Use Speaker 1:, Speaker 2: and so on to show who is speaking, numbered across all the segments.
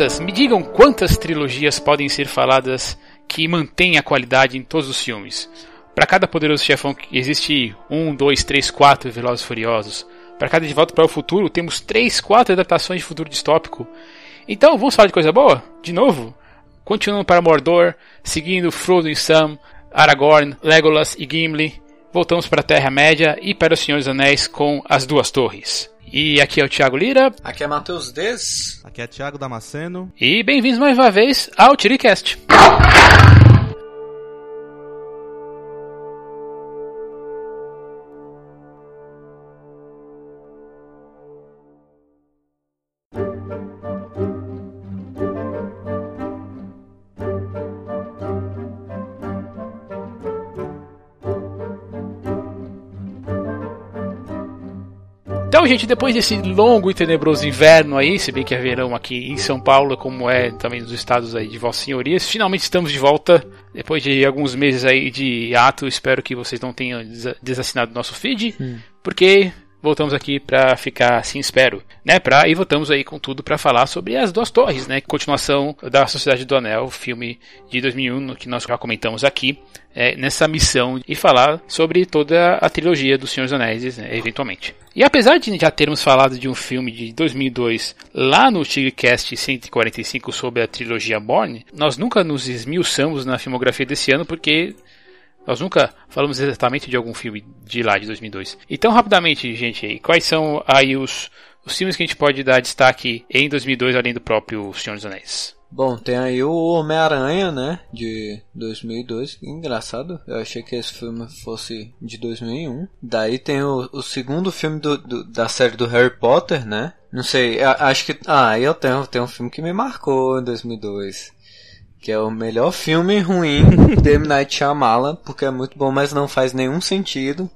Speaker 1: quantas, me digam quantas trilogias podem ser faladas que mantêm a qualidade em todos os filmes? Para cada poderoso chefão existe um, dois, três, quatro Velozes Furiosos. Para cada De Volta para o Futuro temos três, quatro adaptações de futuro distópico. Então, vamos falar de coisa boa? De novo? Continuando para Mordor, seguindo Frodo e Sam, Aragorn, Legolas e Gimli. Voltamos para a Terra-média e para o Senhor dos Anéis com As Duas Torres. E aqui é o Thiago Lira.
Speaker 2: Aqui é Matheus Des.
Speaker 3: Aqui é Thiago Damasceno.
Speaker 1: E bem-vindos mais uma vez ao Tiricast. Então, gente, depois desse longo e tenebroso inverno aí, se bem que é verão aqui em São Paulo, como é também nos estados aí de Vossas Senhorias, finalmente estamos de volta. Depois de alguns meses aí de ato, espero que vocês não tenham desassinado nosso feed, hum. porque voltamos aqui para ficar assim, espero, né? Pra, e voltamos aí com tudo para falar sobre as duas torres, né? Continuação da Sociedade do Anel, filme de 2001 que nós já comentamos aqui, é, nessa missão e falar sobre toda a trilogia dos Senhor dos Anéis, né, eventualmente. E apesar de já termos falado de um filme de 2002 lá no Tigrecast 145 sobre a trilogia Borne, nós nunca nos esmiuçamos na filmografia desse ano porque nós nunca falamos exatamente de algum filme de lá, de 2002. Então, rapidamente, gente, quais são aí os, os filmes que a gente pode dar destaque em 2002, além do próprio Senhor dos Anéis?
Speaker 2: Bom, tem aí o Homem-Aranha, né? De 2002. Engraçado, eu achei que esse filme fosse de 2001. Daí tem o, o segundo filme do, do, da série do Harry Potter, né? Não sei, acho que. Ah, eu tenho, tenho um filme que me marcou em 2002 que é o melhor filme ruim de M. Night Shyamalan, porque é muito bom, mas não faz nenhum sentido,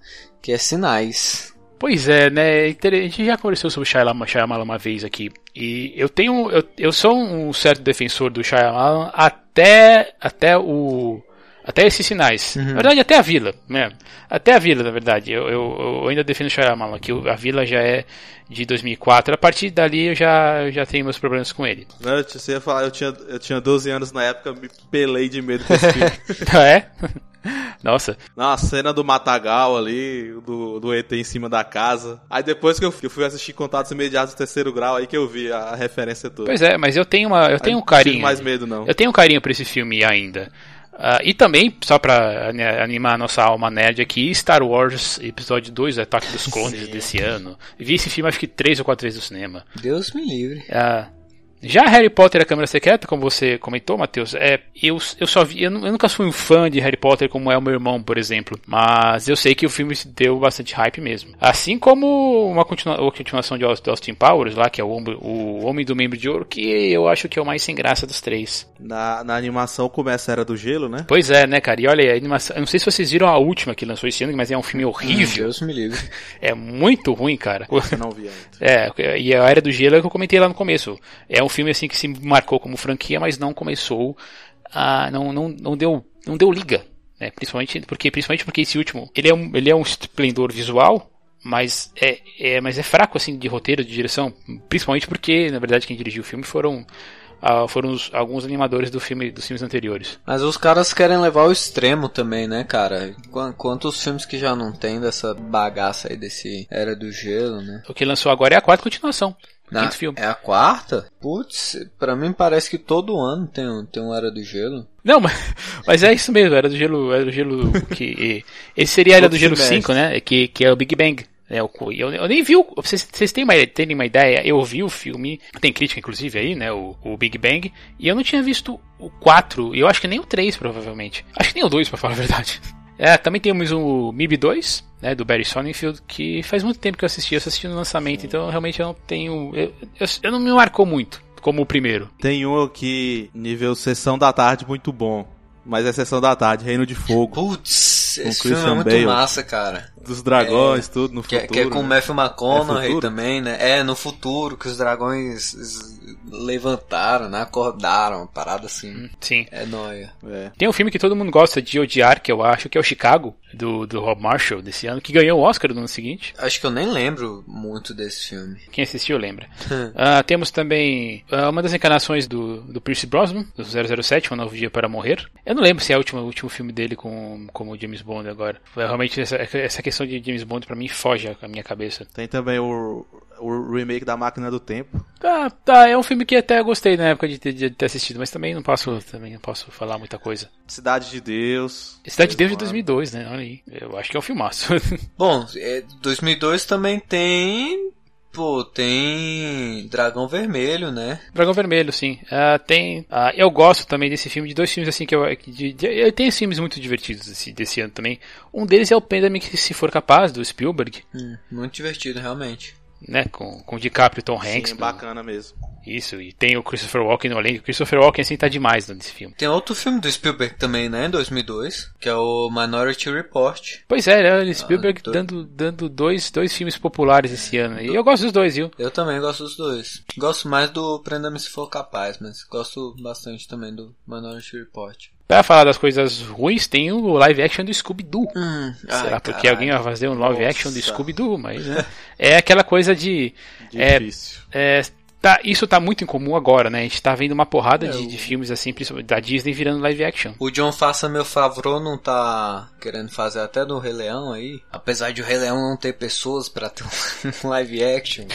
Speaker 2: que é Sinais.
Speaker 1: Pois é, né? A gente já conversou sobre Shyamalan, Shyamalan uma vez aqui. E eu tenho. Eu, eu sou um certo defensor do Shyamalan até, até o até esses sinais. Uhum. Na verdade, até a vila, né? Até a vila, na verdade. Eu, eu, eu ainda defendo Shyamalan, que a vila já é de 2004. A partir dali eu já, já tenho meus problemas com ele.
Speaker 3: Não, você ia falar, eu tinha, eu tinha 12 anos na época, me pelei de medo desse filme.
Speaker 1: ah, é? Nossa.
Speaker 3: Na cena do Matagal ali, do, do ET em cima da casa. Aí depois que eu, que eu fui assistir Contatos Imediatos do Terceiro Grau, aí que eu vi a referência toda.
Speaker 1: Pois é, mas eu tenho uma, eu tenho um carinho. Não
Speaker 3: mais medo não.
Speaker 1: Eu tenho um carinho por esse filme ainda. Uh, e também, só pra animar a nossa alma nerd aqui, Star Wars Episódio 2, Ataque dos Clones desse ano. Vi esse filme acho que três ou quatro vezes no cinema.
Speaker 2: Deus me livre.
Speaker 1: Uh, já Harry Potter a Câmara Secreta, como você comentou, Matheus, é, eu, eu só vi, eu, eu, nunca fui um fã de Harry Potter como é o meu irmão, por exemplo, mas eu sei que o filme deu bastante hype mesmo. Assim como uma continua, continuação de Austin Powers, lá, que é o, o Homem do Membro de Ouro, que eu acho que é o mais sem graça dos três.
Speaker 3: Na, na animação começa a Era do Gelo, né?
Speaker 1: Pois é, né, cara? E olha, a animação, eu não sei se vocês viram a última que lançou esse ano, mas é um filme horrível.
Speaker 2: Deus me livre.
Speaker 1: É muito ruim, cara.
Speaker 3: Eu não vi
Speaker 1: ainda. É, e a Era do Gelo é que eu comentei lá no começo. É um filme assim que se marcou como franquia, mas não começou a. não, não, não, deu, não deu liga. Né? Principalmente, porque, principalmente porque esse último ele é um, ele é um esplendor visual, mas é, é, mas é fraco assim de roteiro, de direção, principalmente porque na verdade quem dirigiu o filme foram uh, foram os, alguns animadores do filme dos filmes anteriores.
Speaker 2: Mas os caras querem levar ao extremo também, né, cara? Quantos filmes que já não tem dessa bagaça aí desse Era do Gelo, né?
Speaker 1: O que lançou agora é a quarta continuação.
Speaker 2: Na, quinto filme. É a quarta? Putz, pra mim parece que todo ano tem, tem um Era do Gelo.
Speaker 1: Não, mas, mas é isso mesmo, Era do Gelo, Era do Gelo que... esse seria a Era do Gelo 5, né? Que, que é o Big Bang. É, eu, eu, nem vi o. Vocês, vocês têm, uma, têm uma ideia? Eu vi o filme, tem crítica inclusive aí, né? O, o Big Bang, e eu não tinha visto o 4, e eu acho que nem o 3, provavelmente. Acho que nem o 2, pra falar a verdade. É, também temos o MIB 2, né, do Barry Sonnenfeld, que faz muito tempo que eu assisti, eu assisti no lançamento, então realmente eu não tenho. Eu, eu, eu não me marcou muito como o primeiro.
Speaker 3: Tem um aqui, nível sessão da tarde, muito bom. Mas é sessão da tarde, Reino de Fogo.
Speaker 2: Putz, esse filme é muito Bale. massa, cara.
Speaker 3: Dos dragões, tudo no
Speaker 2: Que, é-
Speaker 3: futuro.
Speaker 2: que é com o
Speaker 3: né?
Speaker 2: Matthew McConaughey
Speaker 3: futuro?
Speaker 2: também, né? É, no futuro, que os dragões levantaram, né? Acordaram, uma parada assim.
Speaker 1: Sim.
Speaker 2: É nóia.
Speaker 3: É.
Speaker 1: Tem um filme que todo mundo gosta de odiar, que eu acho, que é o Chicago, do, do Rob Marshall, desse ano, que ganhou o Oscar no ano seguinte.
Speaker 2: Acho que eu nem lembro muito desse filme.
Speaker 1: Quem assistiu lembra. Ah, temos também ah, uma das encarnações do, do Pierce Brosnan, do 007, Um Novo Dia para Morrer. Eu não lembro se é o último, o último filme dele com, como James Bond agora. Realmente, essa, essa questão de James Bond pra mim foge à minha cabeça.
Speaker 3: Tem também o, o remake da Máquina do Tempo.
Speaker 1: Tá, tá, é um filme que até gostei na época de ter, de ter assistido, mas também não posso, também não posso falar muita coisa.
Speaker 3: Cidade de Deus.
Speaker 1: Cidade de Deus de
Speaker 3: Mano.
Speaker 1: 2002, né? Olha aí. Eu acho que é um filmaço.
Speaker 2: Bom, é, 2002 também tem. Pô, tem Dragão Vermelho, né?
Speaker 1: Dragão Vermelho, sim. Ah, tem. ah, eu gosto também desse filme, de dois filmes assim que eu. De, de, eu tenho filmes muito divertidos desse, desse ano também. Um deles é o Pandemic Se For Capaz, do Spielberg,
Speaker 2: Hum, muito divertido, realmente.
Speaker 1: Né? Com, com o DiCaprio e Tom Hanks.
Speaker 3: Sim,
Speaker 1: do-
Speaker 3: bacana mesmo.
Speaker 1: Isso, e tem o Christopher Walken no elenco. O Christopher Walken assim tá demais nesse filme.
Speaker 2: Tem outro filme do Spielberg também, né? Em 2002, que é o Minority Report.
Speaker 1: Pois é, né? o Spielberg
Speaker 2: tô-
Speaker 1: dando, dando dois, dois filmes populares esse ano. E eu gosto dos dois, viu?
Speaker 2: Eu também gosto dos dois. Gosto mais do Prenda-me Se For Capaz, mas gosto bastante também do Minority Report.
Speaker 1: Pra falar das coisas ruins, tem o live action do Scooby-Doo.
Speaker 2: Hum,
Speaker 1: Será
Speaker 2: ai,
Speaker 1: porque
Speaker 2: caralho.
Speaker 1: alguém vai fazer um live action do
Speaker 3: Nossa.
Speaker 1: Scooby-Doo, mas né, é aquela coisa de. É,
Speaker 3: Difícil.
Speaker 1: é, tá, isso tá muito incomum agora, né? A gente tá vendo uma porrada
Speaker 2: É,
Speaker 1: de,
Speaker 2: o-
Speaker 1: de filmes assim, principalmente da Disney virando live action.
Speaker 2: O John Faça Meu Favreau não tá querendo fazer até do Rei Leão aí? Apesar de o Rei Leão não ter pessoas pra ter um live action.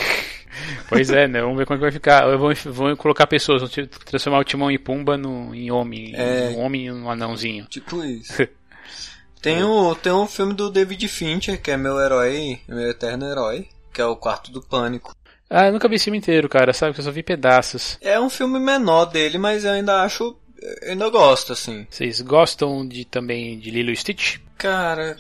Speaker 1: Pois é, né? Vamos ver como é que vai ficar. Eu vou, vou colocar pessoas, vão transformar o Timão e Pumba no, em homem,
Speaker 2: É.
Speaker 1: um homem e um anãozinho.
Speaker 2: Tipo isso. Tem o, tem um filme do David Fincher, que é meu herói, meu eterno herói, que é o Quarto do Pânico.
Speaker 1: Ah, eu nunca vi esse filme inteiro, cara, sabe? Que eu só vi pedaços.
Speaker 2: É um filme menor dele, mas eu ainda acho. Eu ainda gosto, assim.
Speaker 1: Vocês gostam de também de Lilo e Stitch?
Speaker 2: Cara,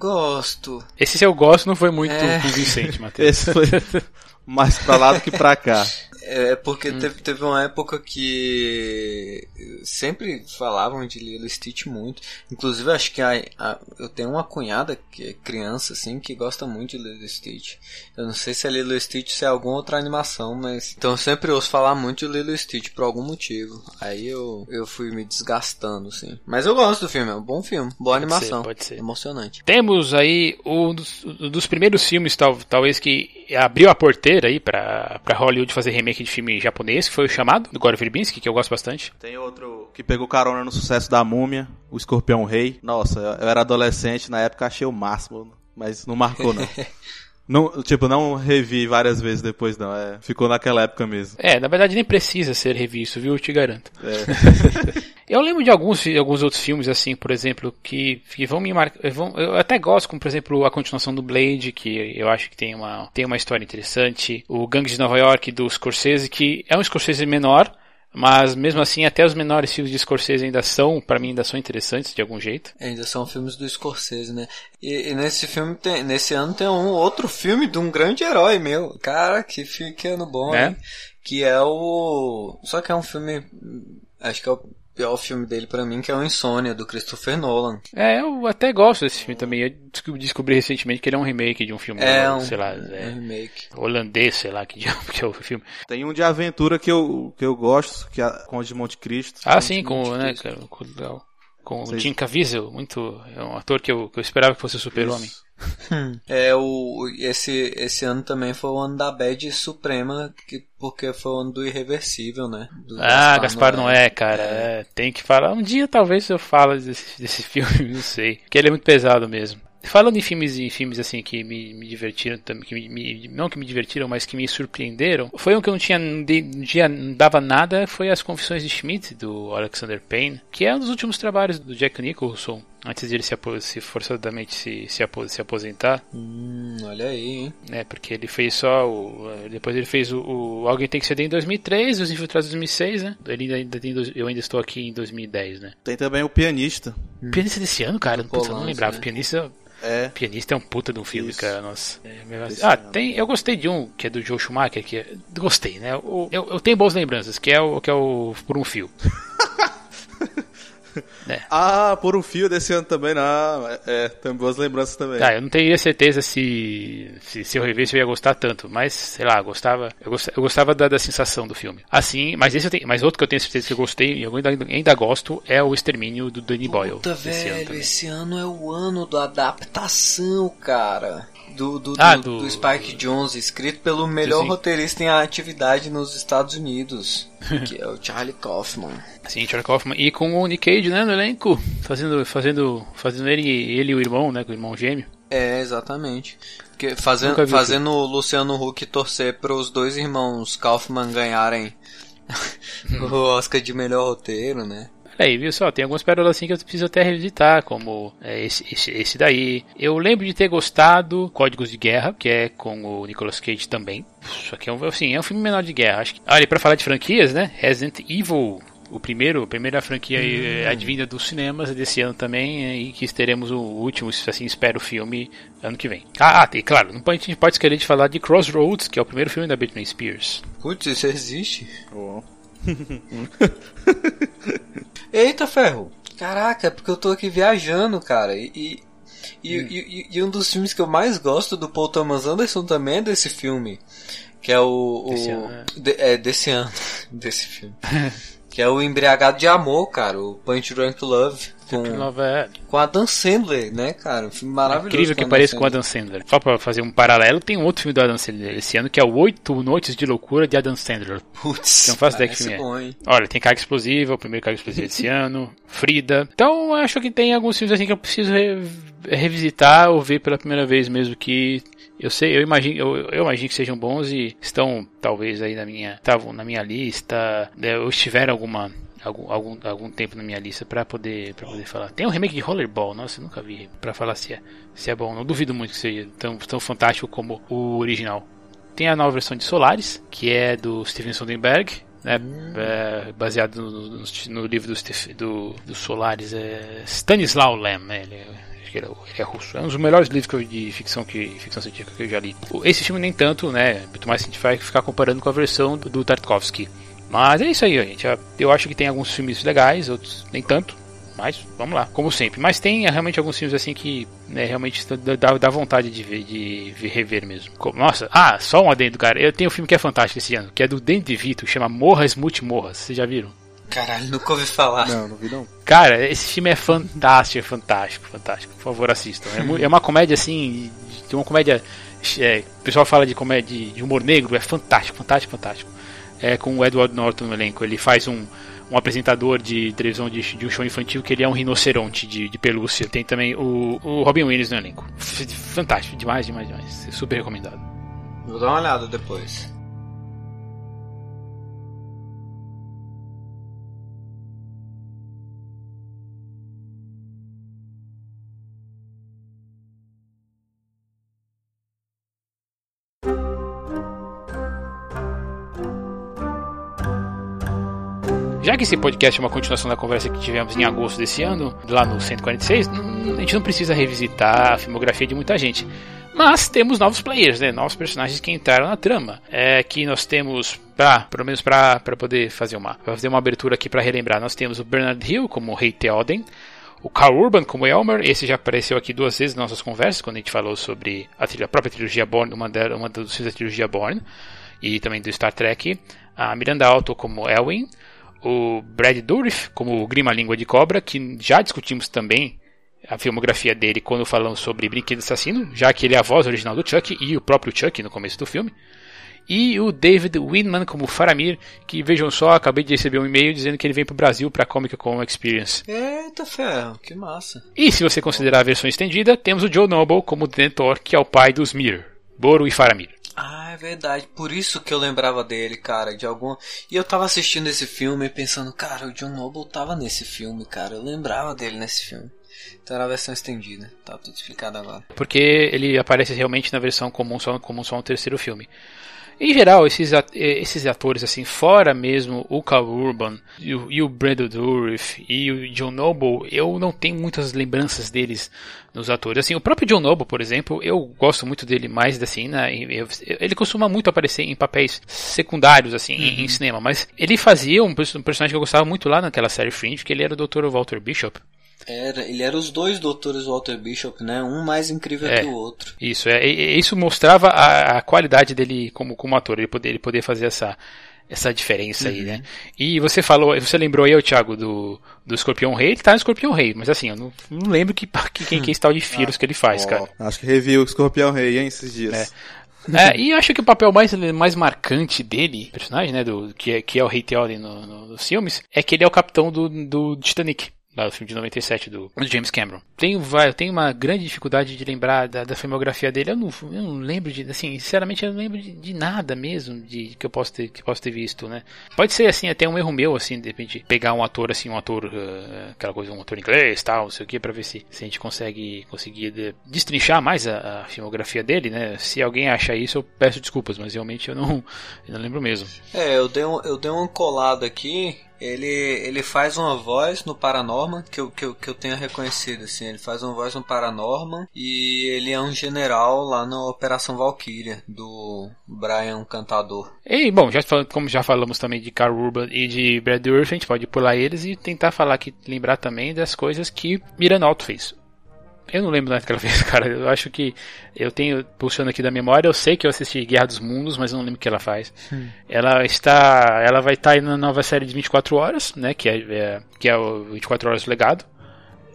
Speaker 2: gosto.
Speaker 1: Esse se eu gosto não foi muito
Speaker 2: É.
Speaker 1: convincente, Matheus.
Speaker 3: Esse foi mais pra lá do que pra cá.
Speaker 2: É porque teve, teve uma época que sempre falavam de Lilo e Stitch muito. Inclusive, acho que a, a- eu tenho uma cunhada que é criança, assim, que gosta muito de Lilo e Stitch. Eu não sei se é Lilo e Stitch se é alguma outra animação, mas. Então eu sempre ouço falar muito de Lilo e Stitch por algum motivo. Aí eu, eu fui me desgastando, assim. Mas eu gosto do filme, é um bom filme, boa
Speaker 1: Pode
Speaker 2: animação.
Speaker 1: ser, pode ser.
Speaker 2: Emocionante.
Speaker 1: Temos aí um dos, um dos primeiros filmes, tal, talvez, que abriu a porteira aí pra, pra Hollywood fazer remake de filme japonês, que foi o chamado, do Gore Verbinski, que eu gosto bastante.
Speaker 3: Tem outro que pegou carona no sucesso da Múmia, o Escorpião Rei. Nossa, eu eu era adolescente, na época achei o máximo, mas não marcou não. não tipo, não revi várias vezes depois não, é, ficou naquela época mesmo.
Speaker 1: É, na verdade nem precisa ser revisto, viu? Eu te garanto.
Speaker 3: É.
Speaker 1: Eu lembro de alguns, alguns outros filmes, assim, por exemplo, que, que vão me marcar. Vão, eu até gosto, como por exemplo a continuação do Blade, que eu acho que tem uma, tem uma história interessante. O Gangue de Nova York do Scorsese, que é um Scorsese menor, mas mesmo assim até os menores filmes de Scorsese ainda são, pra mim, ainda são interessantes de algum jeito.
Speaker 2: Ainda são filmes do Scorsese, né? E, e nesse filme tem, nesse ano tem um outro filme de um grande herói meu. Cara, que, fi- que ano bom,
Speaker 1: É?
Speaker 2: hein? Que é o. Só que é um filme. Acho que é o pior filme dele pra mim, que é o Insônia, do Christopher Nolan.
Speaker 1: É, eu até gosto desse filme também. Eu descobri, recentemente que ele é um remake de um filme,
Speaker 2: É um,
Speaker 1: sei lá,
Speaker 2: um
Speaker 1: é,
Speaker 2: remake.
Speaker 1: holandês, sei lá, que, diabo que é o filme.
Speaker 3: Tem um de aventura que eu, que eu gosto, que é com o de Monte Cristo.
Speaker 1: Ah, sim, com,
Speaker 3: Monte
Speaker 1: né,
Speaker 3: Cristo.
Speaker 1: com, legal. com o Jim Caviezel, muito, é um ator que eu, que eu esperava que fosse o super-homem.
Speaker 3: Isso.
Speaker 2: É, o, esse, esse ano também foi o ano da Bad Suprema, que, porque foi o ano do Irreversível, né? Do
Speaker 1: Ah, Gaspar não é, cara, é, tem que falar. Um dia talvez eu fale desse, desse filme, não sei, porque ele é muito pesado mesmo. Falando em filmes e filmes assim que me, me divertiram também, que me, me- não que me divertiram, mas que me surpreenderam, foi um que eu não tinha, não dei- não tinha- não dava nada, foi As Confissões de Schmidt do Alexander Payne, que é um dos últimos trabalhos do Jack Nicholson antes de ele se, se forçadamente se, se, apo- se aposentar,
Speaker 2: Hum, olha aí, hein?
Speaker 1: né? Porque ele fez só o, depois ele fez o, o Alguém Tem que Ceder em 2003, Os Infiltrados em 2006, né? Ele ainda tem, eu ainda estou aqui em 2010, né?
Speaker 3: Tem também o Pianista.
Speaker 1: Pianista desse ano, cara, Putz, eu não lembrava.
Speaker 2: né?
Speaker 1: Pianista,
Speaker 3: É.
Speaker 1: pianista é um puta de um filme,
Speaker 3: Isso.
Speaker 1: cara. Nossa. É, ah, tem, eu gostei de um que é do Joe Schumacher, que é, gostei, né? O, eu, eu tenho boas lembranças, que é o que é o Por um Fio.
Speaker 3: É. Ah, por um fio desse ano também, não. É, é, tem boas lembranças também.
Speaker 1: Tá, eu não teria certeza se, se, se eu rever se eu ia gostar tanto, mas sei lá, gostava, eu gostava, eu gostava da, da, sensação do filme. Assim, mas esse eu tenho, mas outro que eu tenho certeza que eu gostei e eu ainda, ainda gosto é o Extermínio do Danny Boyle.
Speaker 2: Puta, velho, ano esse ano é o ano da adaptação, cara do, do,
Speaker 1: ah,
Speaker 2: do, do, Spike Jones, escrito pelo melhor sim. roteirista em atividade nos Estados Unidos, que é o Charlie Kaufman.
Speaker 1: Sim, Charlie Kaufman. E com o Nick Cage, né, no elenco, fazendo, fazendo, fazendo ele, ele e o irmão, né, com o irmão gêmeo.
Speaker 2: É, exatamente. Que, fazendo fazendo o Luciano Huck torcer para os dois irmãos Kaufman ganharem o Oscar de melhor roteiro, né?
Speaker 1: Aí, viu só? Tem algumas pérolas assim que eu preciso até revisitar, como é, esse, esse, esse, daí. Eu lembro de ter gostado Códigos de Guerra, que é com o Nicolas Cage também. Só que é um, assim, é um filme menor de guerra. Acho que... Olha, pra falar de franquias, né? Resident Evil o primeiro, a primeira franquia hum. advinda dos cinemas desse ano também, e que teremos o último, assim espero, o filme ano que vem. Ah, e claro, não pode, a gente pode esquecer de falar de Crossroads, que é o primeiro filme da Britney Spears.
Speaker 2: Putz, isso existe? Oh. Eita ferro! Caraca, é porque eu tô aqui viajando, cara. E, e, e, hum. e, e, um dos filmes que eu mais gosto do Paul Thomas Anderson também é desse filme. Que é o. o desse ano. De, é, desse ano. desse filme. que é o Embriagado de Amor, cara. O Punch Drunk Love com,
Speaker 1: é.
Speaker 2: com a Dan Sandler, né, cara? Um filme maravilhoso.
Speaker 1: incrível que pareça com a Dan Sandler. Só pra fazer um paralelo, tem um outro filme do Adam Sandler esse ano que é o Oito Noites de Loucura de Adam Sandler.
Speaker 2: Putz,
Speaker 1: não faço ideia que filme bom, é. Olha, tem Carga Explosiva, o primeiro Carga Explosiva desse ano, Frida. Então, acho que tem alguns filmes assim que eu preciso re revisitar ou ver pela primeira vez mesmo que eu sei, eu imagino, eu, eu, imagino que sejam bons e estão talvez aí na minha, estavam na minha lista, né, ou estiveram alguma algum, algum, algum tempo na minha lista para poder, pra poder falar. Tem um remake de Rollerball, nossa, eu nunca vi para falar se é, se é bom. Não duvido muito que seja tão, tão fantástico como o original. Tem a nova versão de Solaris, que é do Steven Soderbergh, né, hum. é, baseado no, no, no, livro do, do, do Solaris, é Stanislaw Lem, né, ele é, ele é russo. É um dos melhores livros de ficção, que, ficção científica que eu já li. Esse filme nem tanto, né? Muito mais a gente vai ficar comparando com a versão do, do Tarkovsky. Mas é isso aí, gente. Eu acho que tem alguns filmes legais, outros nem tanto. Mas vamos lá, como sempre. Mas tem é, realmente alguns filmes assim que né, realmente dá, dá vontade de ver, de rever mesmo. Nossa, ah, só um adendo, cara. Eu tenho um filme que é fantástico esse ano, que é do Danny DeVito, chama Morras Multimorras. Vocês já viram?
Speaker 2: Caralho, nunca ouvi falar.
Speaker 3: Não, não vi não.
Speaker 1: Cara, esse filme é fantástico, é fantástico, fantástico. Por favor, assistam. É, é uma comédia assim, de uma comédia. É, o pessoal fala de comédia de humor negro, é fantástico, fantástico, fantástico é, com o Edward Norton no elenco. Ele faz um, um apresentador de televisão de, de, um show infantil que ele é um rinoceronte de, de pelúcia. Tem também o, o Robin Williams no elenco. Fantástico, demais, demais, demais. Super recomendado.
Speaker 2: Vou dar uma olhada depois.
Speaker 1: Que esse podcast é uma continuação da conversa que tivemos em agosto desse ano, lá no 146, a gente não precisa revisitar a filmografia de muita gente. Mas temos novos players, né? Novos personagens que entraram na trama. É que nós temos, pra, pelo menos para poder fazer uma, fazer uma abertura aqui para relembrar, nós temos o Bernard Hill como Rei Theoden, o Carl Urban como Elmer, esse já apareceu aqui duas vezes nas nossas conversas, quando a gente falou sobre a, trilha, a própria trilogia Born, uma, uma dos filmes da trilogia Born, e também do Star Trek. A Miranda Alto como Elwin, o Brad Dourif como Grima Língua de Cobra, que já discutimos também a filmografia dele quando falamos sobre Brinquedo Assassino, já que ele é a voz original do Chuck e o próprio Chuck no começo do filme. E o David Winman como Faramir, que vejam só, acabei de receber um e-mail dizendo que ele vem para o Brasil para a Comic Con Experience.
Speaker 2: Eita ferro, que massa.
Speaker 1: E se você considerar a versão estendida, temos o Joe Noble como Dentor, que é o pai dos Mir, Boro e Faramir.
Speaker 2: Ah, é verdade. Por isso que eu lembrava dele, cara, de algum. E eu tava assistindo esse filme pensando, cara, o John Noble tava nesse filme, cara. Eu lembrava dele nesse filme. Então era a versão estendida. Tá tudo explicado agora.
Speaker 1: Porque ele aparece realmente na versão comum só, comum só no terceiro filme. Em geral, esses, esses atores, assim, fora mesmo o Carl Urban e o, e o Brandon Dourif e o John Noble, eu não tenho muitas lembranças deles nos atores. Assim, o próprio John Noble, por exemplo, eu gosto muito dele mais assim, né, ele costuma muito aparecer em papéis secundários assim uhum. em, em, cinema, mas ele fazia um, um, personagem que eu gostava muito lá naquela série Fringe, que ele era o Dr. Walter Bishop.
Speaker 2: Era, ele era os dois doutores Walter Bishop, né? Um mais incrível é, que o outro.
Speaker 1: Isso, é, isso mostrava a, a qualidade dele como, como ator, ele poder, ele poder fazer essa, essa diferença uhum. aí, né? E você falou, você lembrou aí, Thiago, do, do Escorpião Rei, ele tá no Escorpião Rei, mas assim, eu não, não lembro que, que, quem que é esse tal de Firos ah, que ele faz, cara.
Speaker 3: Acho que reviu o Escorpião Rei, hein, esses dias.
Speaker 1: É. É, e acho que o papel mais, mais marcante dele, personagem, né, do, que, é, que é o Rei Theoden no, no, nos filmes, é que ele é o capitão do, do Titanic lá do filme de 97 do, do James Cameron. Tenho, eu tenho uma grande dificuldade de lembrar da, da filmografia dele. Eu não, eu não lembro de, assim, sinceramente eu não lembro de, de, nada mesmo de que eu posso ter, que posso ter visto, né? Pode ser assim até um erro meu, assim, de repente pegar um ator assim, um ator, uh, aquela coisa, um ator inglês, tal, não sei o que, para ver se, se a gente consegue conseguir de, destrinchar mais a, a, filmografia dele, né? Se alguém acha isso, eu peço desculpas, mas realmente eu não, eu não lembro mesmo.
Speaker 2: É, eu dei um, eu dei uma colada aqui ele, ele faz uma voz no Paranorman que eu, que, eu, que eu tenho reconhecido, assim. Ele faz uma voz no Paranorman e ele é um general lá na Operação Valkyria, do Brian Cantador.
Speaker 1: E, bom, já, como já falamos também de Carl Urban e de Brad Dourif, a gente pode pular eles e tentar falar aqui, lembrar também das coisas que Miranalto fez. Eu não lembro daquela vez, cara. Eu acho que eu tenho, puxando aqui da memória, eu sei que eu assisti Guerra dos Mundos, mas eu não lembro o que ela faz. Hum. Ela está, ela vai estar aí na nova série de 24 horas, né, que é, é que é o 24 horas do legado.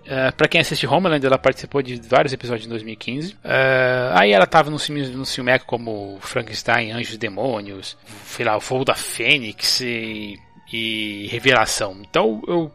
Speaker 1: Uh, pra quem assiste Homeland, ela participou de vários episódios em 2015. Uh, é, aí ela tava nos filmes no filmeco como Frankenstein, Anjos e Demônios, sei lá, O Fogo da Fênix e, e Revelação. Então eu,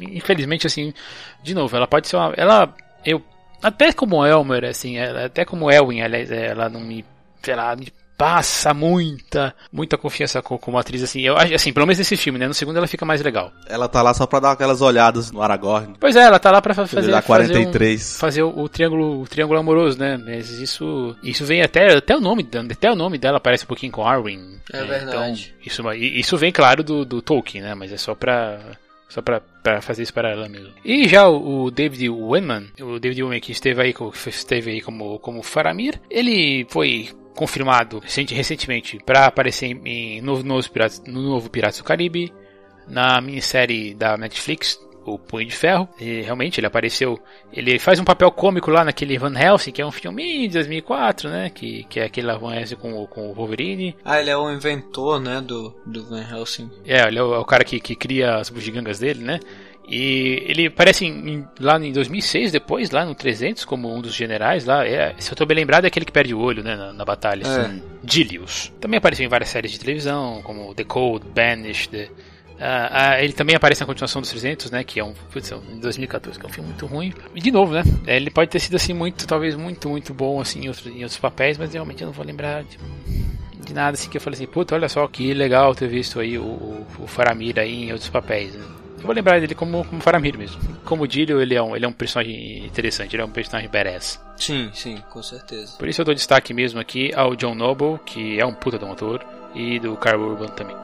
Speaker 1: infelizmente, assim, de novo, ela pode ser uma. Ela eu até como Elmer, assim, ela, até como Elwin, ela, ela não me, sei lá, me passa muita, muita confiança como, como atriz, assim, eu assim, pelo menos nesse filme, né, no segundo ela fica mais legal.
Speaker 3: Ela tá lá só pra dar aquelas olhadas no Aragorn.
Speaker 1: Pois é, ela tá lá pra fazer,
Speaker 3: fazer, 43.
Speaker 1: Fazer, um, fazer o, o, triângulo, o triângulo amoroso, né, mas isso, isso vem até, até o nome, até o nome dela parece um pouquinho com Arwen.
Speaker 2: É, né, verdade.
Speaker 1: Então, isso, isso vem, claro, do, do Tolkien, né, mas é só pra só pra, pra fazer isso para ela mesmo. E já o, David Wenman, o David Wenman que esteve aí, esteve aí como, como Faramir, ele foi confirmado recentemente para aparecer em, no, no, Piratas, no novo Piratas do Caribe, na minissérie da Netflix o Punho de Ferro. E realmente ele apareceu. Ele faz um papel cômico lá naquele Van Helsing, que é um filme de 2004, né? Que, que é aquele Van Helsing com, com o Wolverine.
Speaker 2: Ah, ele é o inventor, né? Do, do Van Helsing.
Speaker 1: É, ele é o, é o cara que, que cria as bugigangas dele, né? E ele aparece em, lá em 2006, depois, lá no 300, como um dos generais lá. É, se eu tô bem lembrado, é aquele que perde o olho, né, na, na batalha. É. Assim, Dilius. Também apareceu em várias séries de televisão, como The Code, Banished, Uh, uh, ele também aparece na continuação dos 300, né? Que é um, putz, é em 2014, que é um filme muito ruim. E de novo, né? Ele pode ter sido assim muito, talvez muito, muito bom assim em outros, em outros papéis, mas realmente eu não vou lembrar de, de nada assim que eu falei assim, puta, olha só que legal ter visto aí o, o, o Faramir aí em outros papéis. Né? Eu vou lembrar dele como, como Faramir mesmo. Como Dílio, ele é, um, ele é um personagem interessante, ele é um personagem badass.
Speaker 2: Sim, sim, com certeza.
Speaker 1: Por isso eu dou destaque mesmo aqui ao John Noble, que é um puta do motor, e do Carl Urban também.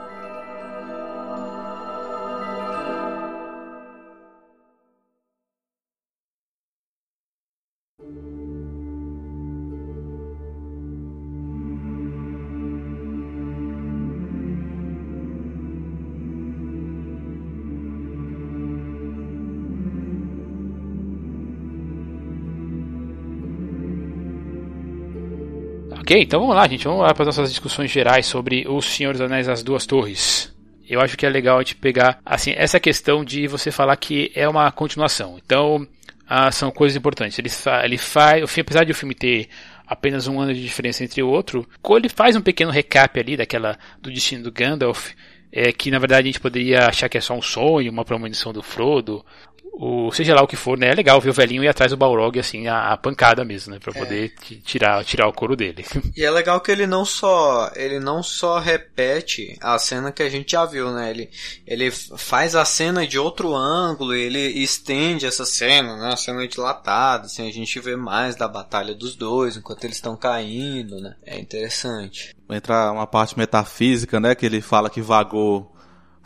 Speaker 1: Ok, então vamos lá, gente. Vamos lá para as nossas discussões gerais sobre Os Senhores Anéis As Duas Torres. Eu acho que é legal a gente pegar assim essa questão de você falar que é uma continuação. Então, ah, são coisas importantes. Ele, fa ele faz, apesar de o filme ter apenas um ano de diferença entre o outro, ele faz um pequeno recap ali daquela do destino do Gandalf, é, que na verdade a gente poderia achar que é só um sonho, uma premonição do Frodo, o seja lá o que for, né? É legal ver o velhinho ir atrás do Balrog assim a, a pancada mesmo, né, para é. poder tirar tirar o couro dele.
Speaker 2: E é legal que ele não só ele não só repete a cena que a gente já viu, né? Ele ele faz a cena de outro ângulo, ele estende essa cena, né? A cena dilatada, assim, a gente vê mais da batalha dos dois enquanto eles estão caindo, né? É interessante.
Speaker 3: Entra uma parte metafísica, né, que ele fala que vagou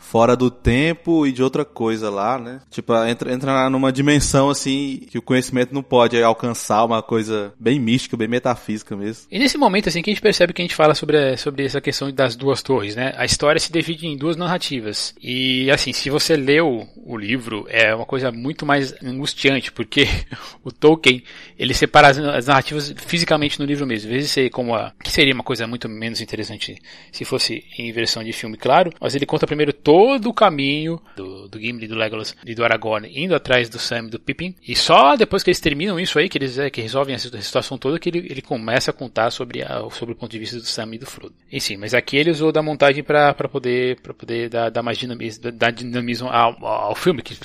Speaker 3: fora do tempo e de outra coisa lá, né? Tipo, entra, entra numa dimensão assim que o conhecimento não pode alcançar, uma coisa bem mística, bem metafísica mesmo.
Speaker 1: E nesse momento assim que a gente percebe que a gente fala sobre, sobre essa questão das duas torres, né? A história se divide em duas narrativas. E assim, se você leu o livro, é uma coisa muito mais angustiante, porque o Tolkien, ele separa as narrativas fisicamente no livro mesmo. Às vezes ser como a que seria uma coisa muito menos interessante se fosse em versão de filme, claro, mas ele conta primeiro o caminho do, do Gimli, do Legolas e do Aragorn indo atrás do Sam e do Pippin. E só depois que eles terminam isso aí, que eles é, que resolvem essa situação toda, que ele, ele começa a contar sobre, a, sobre o ponto de vista do Sam e do Frodo. E sim, mas aqui ele usou da montagem para poder, pra poder dar, dar mais dinamismo, dar dinamismo ao, ao filme. Que,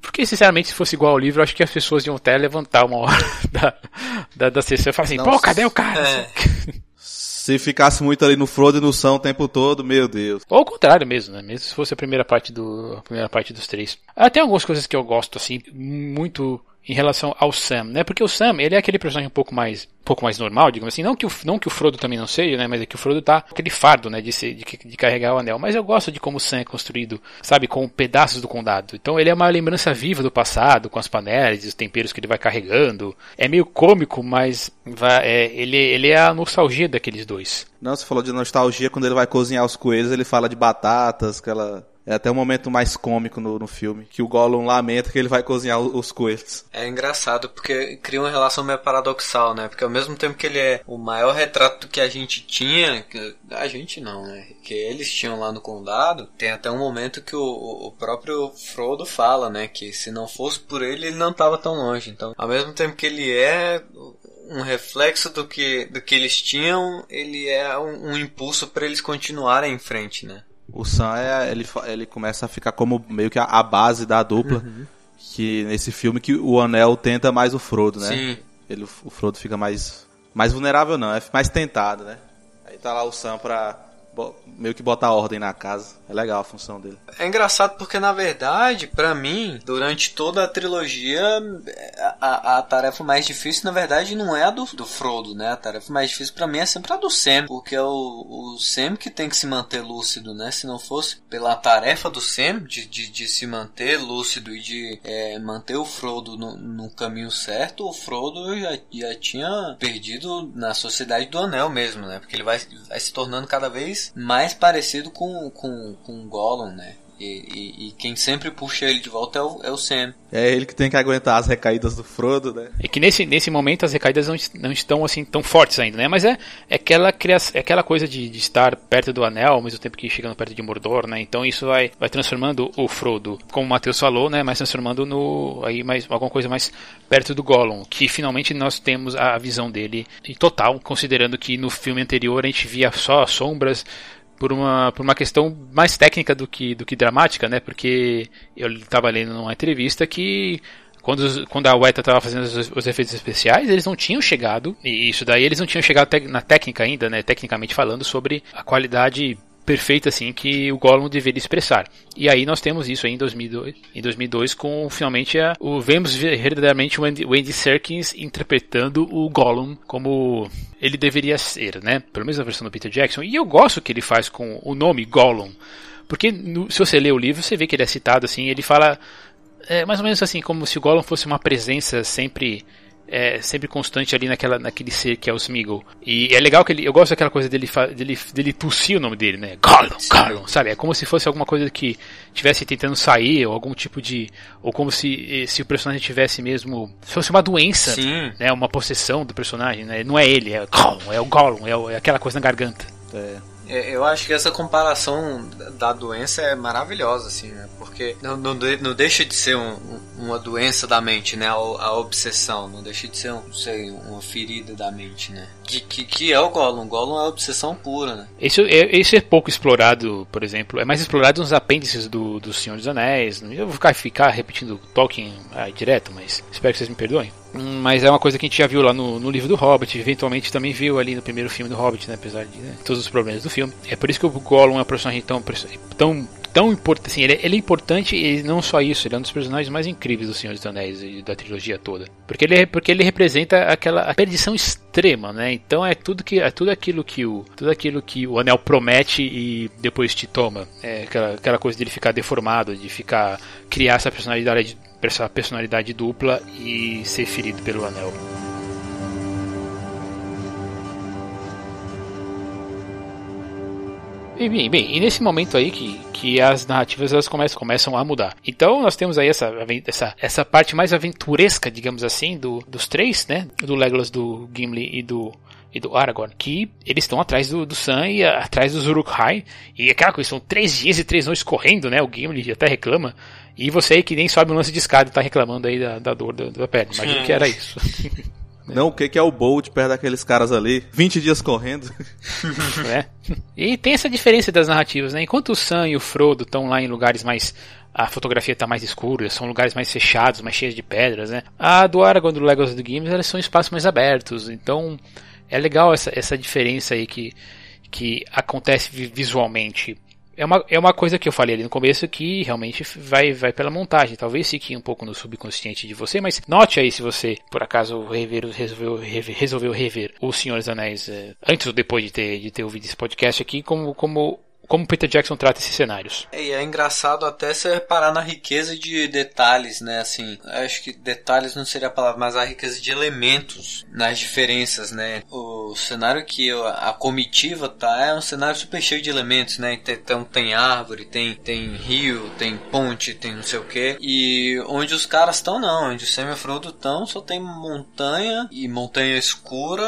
Speaker 1: porque, sinceramente, se fosse igual ao livro, acho que as pessoas iam até levantar uma hora da, da, da sessão e falar assim, Nossa, pô, cadê o cara? É.
Speaker 3: Se ficasse muito ali no Frodo e no Sam o tempo todo, meu Deus.
Speaker 1: Ou ao contrário mesmo, né? Mesmo se fosse a primeira parte do a primeira parte dos três. Ah, tem algumas coisas que eu gosto assim, muito em relação ao Sam, né? Porque o Sam, ele é aquele personagem um pouco mais, um pouco mais normal, digamos assim. Não que o, não que o Frodo também não seja, né? Mas é que o Frodo tá aquele fardo, né? De, ser, de, de carregar o anel. Mas eu gosto de como o Sam é construído, sabe? Com pedaços do condado. Então ele é uma lembrança viva do passado, com as panelas e os temperos que ele vai carregando. É meio cômico, mas vai, é, ele, ele é a nostalgia daqueles dois.
Speaker 3: Não, você falou de nostalgia, quando ele vai cozinhar os coelhos, ele fala de batatas, aquela é até um momento mais cômico no, no filme, que o Gollum lamenta que ele vai cozinhar os, os coelhos.
Speaker 2: É engraçado, porque cria uma relação meio paradoxal, né? Porque ao mesmo tempo que ele é o maior retrato que a gente tinha, a gente não, né? Que eles tinham lá no condado, tem até um momento que o, o próprio Frodo fala, né? Que se não fosse por ele, ele não estava tão longe. Então, ao mesmo tempo que ele é um reflexo do que, do que eles tinham, ele é um, um impulso para eles continuarem em frente, né?
Speaker 3: O Sam é, ele, ele começa a ficar como meio que a, a base da dupla. Uhum. Que nesse filme que o Anel tenta mais o Frodo, né? Sim. Ele, o Frodo fica mais. Mais vulnerável não, é mais tentado, né? Aí tá lá o Sam pra meio que botar ordem na casa. É legal a função dele.
Speaker 2: É engraçado porque, na verdade, para mim, durante toda a trilogia, a, a, tarefa mais difícil, na verdade, não é a do, do Frodo, né? A tarefa mais difícil para mim é sempre a do Sam, porque é o, o Sam que tem que se manter lúcido, né? Se não fosse pela tarefa do Sam de, de, de se manter lúcido e de é, manter o Frodo no, no, caminho certo, o Frodo já, já tinha perdido na Sociedade do Anel mesmo, né? Porque ele vai, vai se tornando cada vez mais parecido com, com, com o Gollum, né? E, e, e, quem sempre puxa ele de volta é o, é o Sam.
Speaker 3: É ele que tem que aguentar as recaídas do Frodo, né?
Speaker 1: É que nesse, nesse momento as recaídas não, não estão assim tão fortes ainda, né? Mas é, é, aquela, é aquela coisa de, de estar perto do anel ao mesmo tempo que chegando perto de Mordor, né? Então isso vai, vai transformando o Frodo, como o Matheus falou, né? Mas transformando no aí mais alguma coisa mais perto do Gollum, que finalmente nós temos a visão dele em total, considerando que no filme anterior a gente via só sombras por uma, por uma questão mais técnica do que, do que dramática, né? Porque eu estava lendo numa entrevista que quando, quando a Weta estava fazendo os, os, efeitos especiais, eles não tinham chegado, e isso daí eles não tinham chegado na técnica ainda, né? Tecnicamente falando, sobre a qualidade perfeita assim que o Gollum deveria expressar. E aí nós temos isso em 2002, em 2002 com finalmente a, o vemos verdadeiramente o Andy, o Andy Serkins interpretando o Gollum como ele deveria ser, né? Pelo menos na versão do Peter Jackson. E eu gosto que ele faz com o nome Gollum, porque no, se você lê o livro você vê que ele é citado assim, ele fala é, mais ou menos assim como se o Gollum fosse uma presença sempre é sempre constante ali naquela, naquele ser que é o Smeagol. E é legal que ele, eu gosto daquela coisa dele, dele, dele tossir o nome dele, né? Gollum, Gollum, sabe? É como se fosse alguma coisa que tivesse tentando sair, ou algum tipo de. Ou como se, se o personagem tivesse mesmo. Se fosse uma doença, Sim. né? Uma possessão do personagem, né? Não é ele, é Gollum, é o Gollum, é, é aquela coisa na garganta.
Speaker 3: É.
Speaker 2: É, eu acho que essa comparação da doença é maravilhosa, assim, né? Porque não, não, não deixa de ser um, uma doença da mente, né? A, a, obsessão, não deixa de ser, um, sei, uma ferida da mente, né? Que, que, que é o Gollum. Gollum é obsessão pura, né?
Speaker 1: Isso é, isso é pouco explorado, por exemplo. É mais explorado nos apêndices do, do Senhor dos Anéis. Eu vou ficar, ficar repetindo Tolkien ah, direto, mas espero que vocês me perdoem. Mas é uma coisa que a gente já viu lá no, no, livro do Hobbit, eventualmente também viu ali no primeiro filme do Hobbit, né, apesar de né, todos os problemas do filme. É por isso que o Gollum é um personagem tão, tão, tão importante. Assim, ele, é, ele, é importante e não só isso, ele é um dos personagens mais incríveis do Senhor dos Anéis e da trilogia toda. Porque ele, porque ele representa aquela perdição extrema, né? Então é tudo que é tudo aquilo que o tudo aquilo que o anel promete e depois te toma. É aquela, aquela coisa dele ficar deformado, de ficar criar essa personalidade essa personalidade dupla e ser ferido pelo anel. E bem, bem, e nesse momento aí que, que as narrativas elas começam, começam a mudar. Então nós temos aí essa, essa, essa parte mais aventuresca, digamos assim, do, dos três, né? Do Legolas, do Gimli e do, e do Aragorn, que eles estão atrás do, do Sam e atrás dos Uruk-hai. E aquela coisa, são três dias e três noites correndo, né? O Gimli até reclama. E você aí que nem sobe um lance de escada tá reclamando aí da, da dor da, da perna. Imagino que era isso.
Speaker 3: Não, o que, que é o Bolt perto daqueles caras ali? 20 dias correndo.
Speaker 1: é. E tem essa diferença das narrativas, né? Enquanto o Sam e o Frodo estão lá em lugares mais. A fotografia está mais escura, são lugares mais fechados, mais cheios de pedras, né? A do Aragorn, do Legolas do Games, elas são espaços mais abertos. Então, é legal essa, essa diferença aí que, que acontece visualmente é uma, é uma coisa que eu falei ali no começo que realmente vai, vai pela montagem. Talvez fique um pouco no subconsciente de você, mas note aí se você, por acaso, rever, resolveu, rever, resolveu rever O Senhor dos Anéis é, antes ou depois de ter, de ter ouvido esse podcast aqui, como, como como Peter Jackson trata esses cenários.
Speaker 2: É, e é engraçado até você reparar na riqueza de detalhes, né? Assim, acho que detalhes não seria a palavra, mas a riqueza de elementos nas diferenças, né? O cenário que a comitiva tá é um cenário super cheio de elementos, né? Então tem árvore, tem, tem rio, tem ponte, tem não sei o que. E onde os caras estão, não. Onde o Sam e o Frodo estão, só tem montanha e montanha escura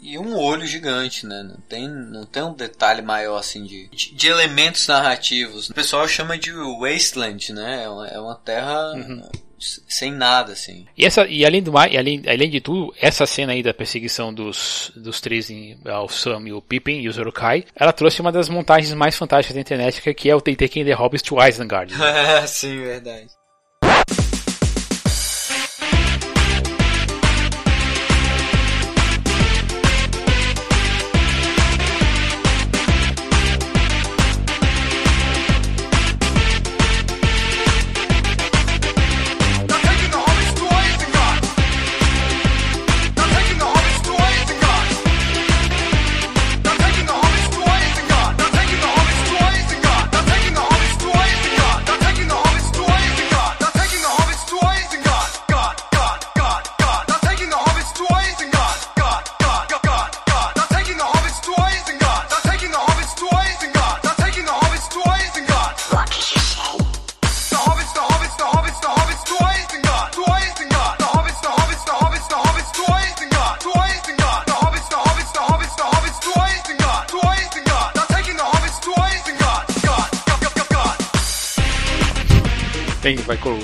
Speaker 2: e um olho gigante, né? Não tem, não tem um detalhe maior assim de, elementos narrativos. O pessoal chama de wasteland, né? É uma, é terra uhum. sem nada, assim.
Speaker 1: E, essa, e além do mais, além, além de tudo, essa cena aí da perseguição dos, dos três, em, ao Sam e o Pippin e os Urukai, ela trouxe uma das montagens mais fantásticas da internet, que é o Taking the Hobbits to Isengard.
Speaker 2: Sim, verdade.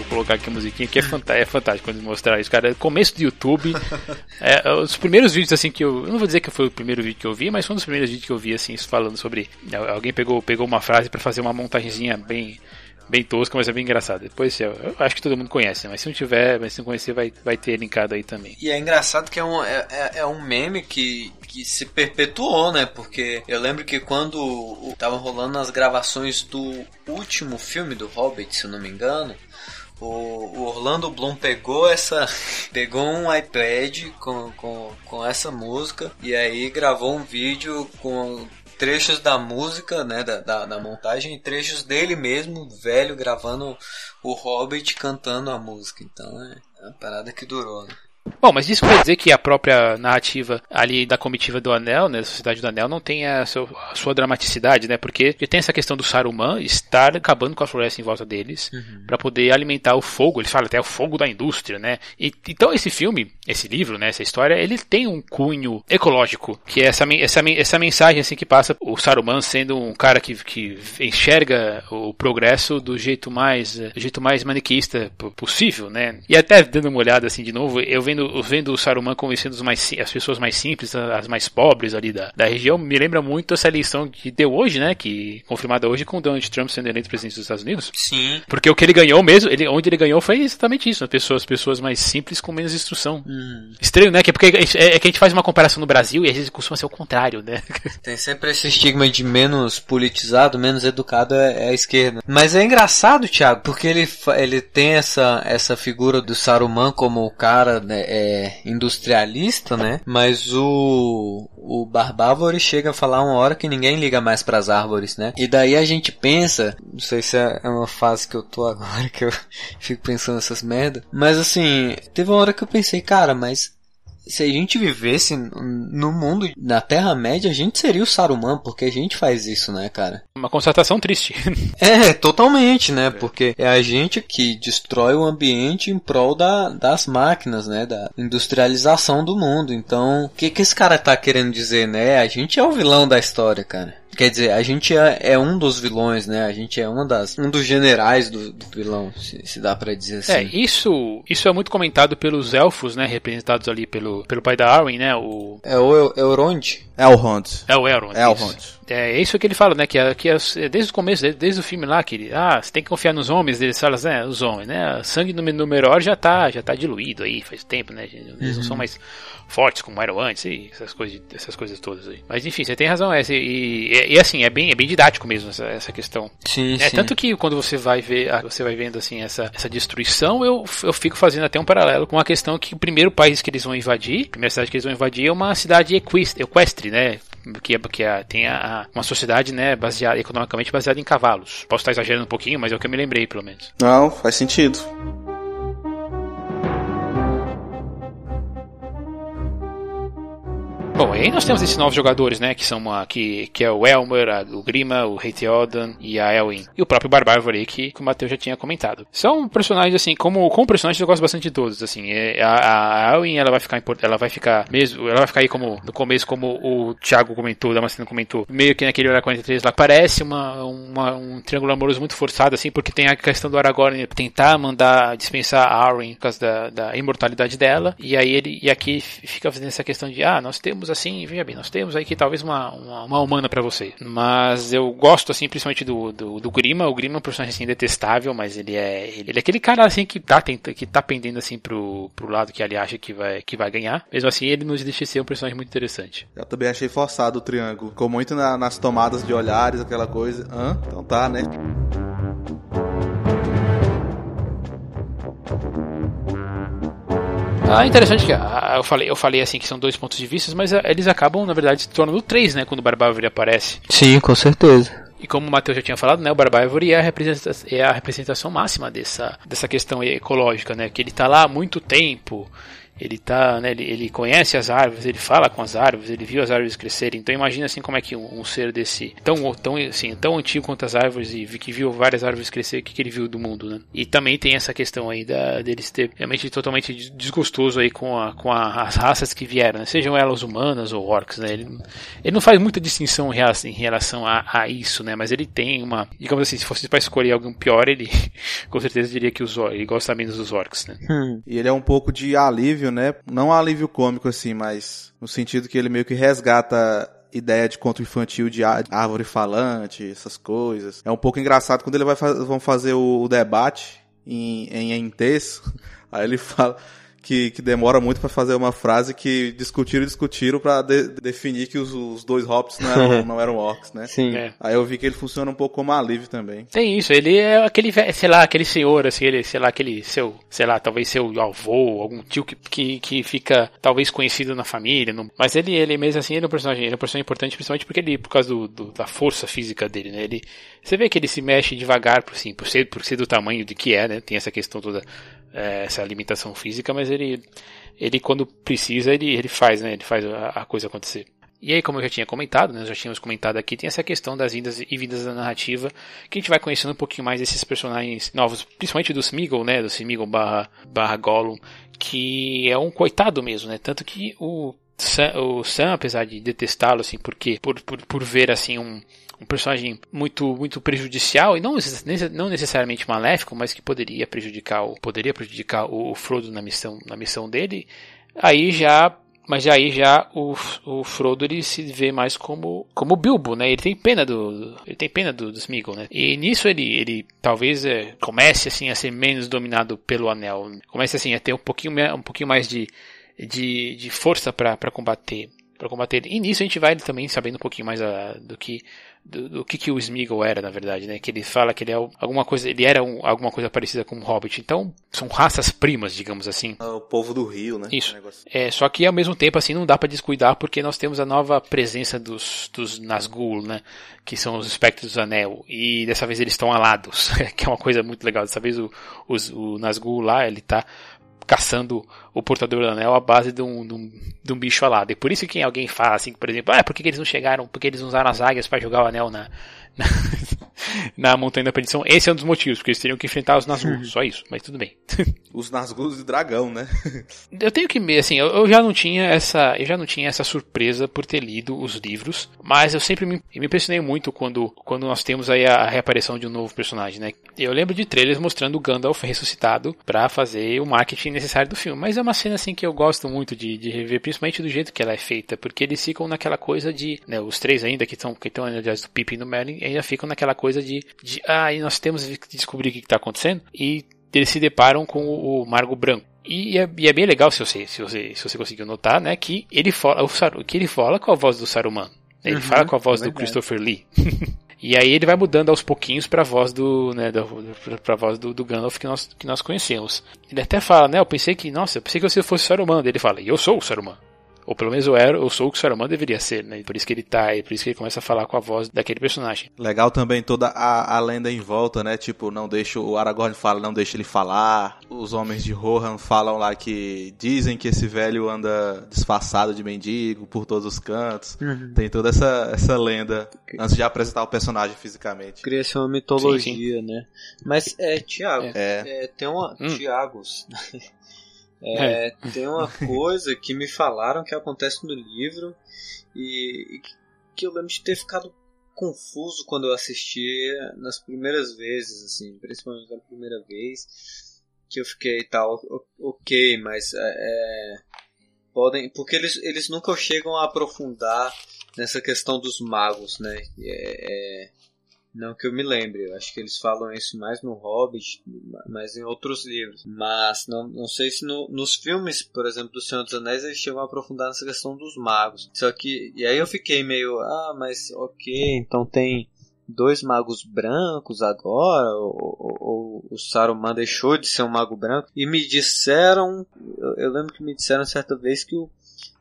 Speaker 1: Colocar aqui a musiquinha, que é, é fantástico quando mostrar isso, cara. Começo do YouTube, é, os primeiros vídeos assim que eu. Eu não vou dizer que foi o primeiro vídeo que eu vi, mas foi um dos primeiros vídeos que eu vi, assim, falando sobre. Alguém pegou, pegou uma frase para fazer uma montagenzinha bem bem tosca, mas é bem engraçado. Depois eu, eu acho que todo mundo conhece, né? mas se não tiver, mas se não conhecer, vai, vai ter linkado aí também.
Speaker 2: E é engraçado que é um, é, é, é um meme que, que se perpetuou, né? Porque eu lembro que quando tava rolando as gravações do último filme do Hobbit, se eu não me engano, o, Orlando Bloom pegou essa. pegou um iPad com, com, com essa música e aí gravou um vídeo com trechos da música, né, da, da, da, montagem, e trechos dele mesmo, velho, gravando o Hobbit cantando a música. Então é, uma parada que durou, né?
Speaker 1: Bom, mas isso quer dizer que a própria narrativa ali da comitiva do Anel, né, da Sociedade do Anel, não tem a, seu, a sua dramaticidade, né? Porque tem essa questão do Saruman estar acabando com a floresta em volta deles uhum. para poder alimentar o fogo. Eles falam até o fogo da indústria, né? E, então esse filme, esse livro, né, essa história, ele tem um cunho ecológico, que é essa, essa, essa mensagem assim que passa o Saruman sendo um cara que, que enxerga o progresso do jeito mais, do jeito mais maniquista possível, né? E até dando uma olhada assim de novo, eu vendo, vendo o Saruman convencendo mais, as pessoas mais simples, as mais pobres ali da, da região, me lembra muito essa eleição que deu hoje, né? Que confirmada hoje com Donald Trump sendo eleito presidente dos Estados Unidos.
Speaker 2: Sim.
Speaker 1: Porque o que ele ganhou mesmo, ele, onde ele ganhou foi exatamente isso, as pessoas, pessoas mais simples com menos instrução. Hum. Estranho, né? Que é porque é, é, que a gente faz uma comparação no Brasil e às vezes costuma ser o contrário, né?
Speaker 2: Tem sempre esse estigma de menos politizado, menos educado é, é a esquerda. Mas é engraçado, Thiago, porque ele, ele tem essa, essa figura do Saruman como o cara né, é, industrialista, né? Mas o, o Barbávore chega a falar uma hora que ninguém liga mais para as árvores, né? E daí a gente pensa, não sei se é uma fase que eu tô agora que eu fico pensando nessas merda, mas assim, teve uma hora que eu pensei, cara, mas se a gente vivesse no mundo, na Terra-média, a gente seria o Saruman, porque a gente faz isso, né, cara?
Speaker 1: Uma constatação triste.
Speaker 2: é, totalmente, né? Porque é a gente que destrói o ambiente em prol da, das máquinas, né? Da industrialização do mundo. Então, o que, que esse cara tá querendo dizer, né? A gente é o vilão da história, cara. Quer dizer, a gente é, é, um dos vilões, né? A gente é uma das, um dos generais do, do vilão, se, se, dá para dizer assim.
Speaker 1: É, isso, isso é muito comentado pelos elfos, né? Representados ali pelo, pelo pai da Arwen, né? O...
Speaker 2: É o Elrond?
Speaker 3: Elrond.
Speaker 1: É o Elrond.
Speaker 3: Elrond.
Speaker 1: É isso que ele fala, né? Que, é, que é, desde o começo, desde, desde, o filme lá, que ele, ah, você tem que confiar nos homens, eles falam, né? Os homens, né? Sangue no, no melhor já tá, já tá diluído aí, faz tempo, né? Eles uhum. não são mais fortes como eram antes e essas coisas, essas coisas todas aí. Mas enfim, você tem razão, é, e, e, e assim, é bem, é bem didático mesmo essa, essa questão.
Speaker 2: Sim,
Speaker 1: é
Speaker 2: sim.
Speaker 1: tanto que quando você vai ver, você vai vendo assim essa, essa destruição, eu, eu fico fazendo até um paralelo com a questão que o primeiro país que eles vão invadir, a primeira cidade que eles vão invadir é uma cidade equestre, né? Que, que a, tem a, uma sociedade né, baseada, economicamente baseada em cavalos. Posso estar exagerando um pouquinho, mas é o que eu me lembrei, pelo menos.
Speaker 3: Não, faz sentido.
Speaker 1: Bom, aí nós temos esses novos jogadores, né? Que são uma, que, que é o Elmer, a, o Grima, o Heithiodan e a Elwin. E o próprio Barbárvore aí, que, que o Matheus já tinha comentado. São personagens, assim, como, como personagens eu gosto bastante de todos, assim. É, a, a Elwin, ela vai ficar ela vai ficar mesmo, ela vai ficar aí como, no começo, como o Thiago comentou, o Damasceno comentou, meio que naquele Hora 43 lá, parece uma, uma, um triângulo amoroso muito forçado, assim, porque tem a questão do Aragorn tentar mandar dispensar a Arwen por causa da, da imortalidade dela, e aí ele, e aqui fica fazendo essa questão de, ah, nós temos assim, veja bem, nós temos aí que talvez uma, uma, uma humana para você. Mas eu gosto, assim, principalmente do, do, do, Grima. O Grima é um personagem, assim, detestável, mas ele é, ele, ele é aquele cara, assim, que tá, tenta, que tá pendendo, assim, pro, pro lado que ele acha que vai, que vai ganhar. Mesmo assim, ele nos deixa ser um personagem muito interessante.
Speaker 3: Eu também achei forçado o triângulo. Ficou muito na, nas tomadas de olhares, aquela coisa. Hã? Então tá, né?
Speaker 1: Ah, interessante que ah, eu falei, eu falei assim que são dois pontos de vista, mas ah, eles acabam, na verdade, se tornando três, né? Quando o Barbárvore aparece.
Speaker 2: Sim, com certeza.
Speaker 1: E como o Matheus já tinha falado, né, o Barbárvore é a representação, é a representação máxima dessa, dessa questão ecológica, né? Que ele está lá há muito tempo, ele tá, né, ele, ele, conhece as árvores, ele fala com as árvores, ele viu as árvores crescerem. Então imagina assim como é que um, um ser desse tão tão assim, tão antigo quanto as árvores e que viu várias árvores crescer, o que, que ele viu do mundo, né? E também tem essa questão aí da deles ter realmente totalmente desgostoso aí com, a, com a, as raças que vieram, né? sejam elas humanas ou orcs, né? Ele, ele não faz muita distinção em relação a, a isso, né? Mas ele tem uma, digamos assim, se fosse para escolher algum pior, ele com certeza diria que os ele gosta menos dos orcs, né?
Speaker 3: Hum. E ele é um pouco de alívio alívio, né? Não alívio cômico assim, mas no sentido que ele meio que resgata ideia de conto infantil de árvore falante, essas coisas. É um pouco engraçado quando ele vai vão fazer o, o debate em, em, em texto. Aí ele fala, que, que demora muito para fazer uma frase que discutiram e discutiram para de, definir que os, os, dois hobbits não eram, não eram orcs, né?
Speaker 2: Sim. É.
Speaker 3: Aí eu vi que ele funciona um pouco como alívio também.
Speaker 1: Tem isso, ele é aquele, sei lá, aquele senhor, assim, ele, sei lá, aquele seu, sei lá, talvez seu avô, algum tio que, que, que fica talvez conhecido na família, não, mas ele, ele mesmo assim, ele é um personagem, ele é um personagem importante principalmente porque ele, por causa do, do, da força física dele, né? Ele, Você vê que ele se mexe devagar, por, sim, por, ser, por ser do tamanho de que é, né? Tem essa questão toda, é, essa limitação física, mas ele, ele quando precisa, ele, ele faz, né? Ele faz a, a coisa acontecer. E aí, como eu já tinha comentado, né, nós já tínhamos comentado aqui, tem essa questão das vindas e vindas da narrativa, que a gente vai conhecendo um pouquinho mais desses personagens novos, principalmente do Smeagol, né, do Smeagol barra, barra Gollum, que é um coitado mesmo, né, tanto que o Sam, o Sam apesar de detestá-lo, assim, porque, por, por, por ver, assim, um, um personagem muito muito prejudicial e não, não necessariamente maléfico, mas que poderia prejudicar o poderia prejudicar o Frodo na missão na missão dele. Aí já mas aí já o, o Frodo ele se vê mais como como Bilbo, né? Ele tem pena do ele tem pena do, do Smeagol, né? E nisso ele ele talvez é, comece assim a ser menos dominado pelo Anel, comece assim a ter um pouquinho um pouquinho mais de de, de força para combater para combater. E nisso a gente vai também sabendo um pouquinho mais a, do que do, do, que, que o Smeagol era, na verdade, né? Que ele fala que ele é alguma coisa, ele era um, alguma coisa parecida com um Hobbit. Então, são raças primas, digamos assim.
Speaker 3: É o povo do Rio, né?
Speaker 1: Isso. É, só que ao mesmo tempo, assim, não dá para descuidar porque nós temos a nova presença dos, dos Nazgûl, né? Que são os espectros do anel. E dessa vez eles estão alados, que é uma coisa muito legal. Dessa vez o, os, o Nazgûl lá, ele tá caçando o portador do anel à base de um, de um, de um bicho alado. E por isso que alguém fala assim, por exemplo, ah, por que, que eles não chegaram, porque eles usaram as águias para jogar o anel na, na, na Montanha da Perdição. Esse é um dos motivos, porque eles teriam que enfrentar os Nazgûl, só isso, mas tudo bem.
Speaker 3: os Nazgûl de dragão, né?
Speaker 1: eu tenho que assim, eu, eu, já não tinha essa, eu já não tinha essa surpresa por ter lido os livros, mas eu sempre me, me impressionei muito quando, quando nós temos aí a, a reaparição de um novo personagem, né? Eu lembro de trailers mostrando o Gandalf ressuscitado para fazer o marketing necessário do filme, mas é uma cena assim que eu gosto muito de, de rever, principalmente do jeito que ela é feita, porque eles ficam naquela coisa de, né, os três ainda que estão, que estão aliás do Pippin e do Merlin, ainda ficam naquela coisa de, de ah, e nós temos que descobrir o que está acontecendo e eles se deparam com o, o Margo Branco. E é, e é, bem legal se você, se você, se você conseguiu notar, né, que ele fala, o que ele fala com a voz do Saruman. Ele uhum, fala com a voz é do Christopher Lee. e aí ele vai mudando aos pouquinhos para a voz do, né, para a voz do, do Gandalf que nós, que nós conhecemos. Ele até fala, né, eu pensei que, nossa, eu pensei que você fosse o Saruman. Ele fala, eu sou o Saruman. Ou pelo menos eu era, eu sou o que o Saruman deveria ser, né? Por isso que ele tá, e por isso que ele começa a falar com a voz daquele personagem.
Speaker 3: Legal também toda a, a lenda em volta, né? Tipo, não deixa o Aragorn fala, não deixa ele falar. Os homens de Rohan falam lá que dizem que esse velho anda disfarçado de mendigo por todos os cantos. Uhum. Tem toda essa, essa lenda antes de apresentar o personagem fisicamente.
Speaker 2: Cria-se uma mitologia, sim, sim. né? Mas é, Tiago, é. é. tem uma. Hum. Tiagos. É, é. Tem uma coisa que me falaram que acontece no livro e, e que eu lembro de ter ficado confuso quando eu assisti nas primeiras vezes, assim, principalmente na primeira vez, que eu fiquei tal, ok, mas é, é, podem, porque eles, eles nunca chegam a aprofundar nessa questão dos magos, né? É, é não que eu me lembre, eu acho que eles falam isso mais no Hobbit, mas em outros livros. Mas não, não sei se no, nos filmes, por exemplo, do Senhor dos Anéis, eles chegam a aprofundar nessa questão dos magos. Só que, e aí eu fiquei meio, ah, mas ok, então tem dois magos brancos agora, ou, ou, ou, o Saruman deixou de ser um mago branco, e me disseram, eu, eu lembro que me disseram certa vez que o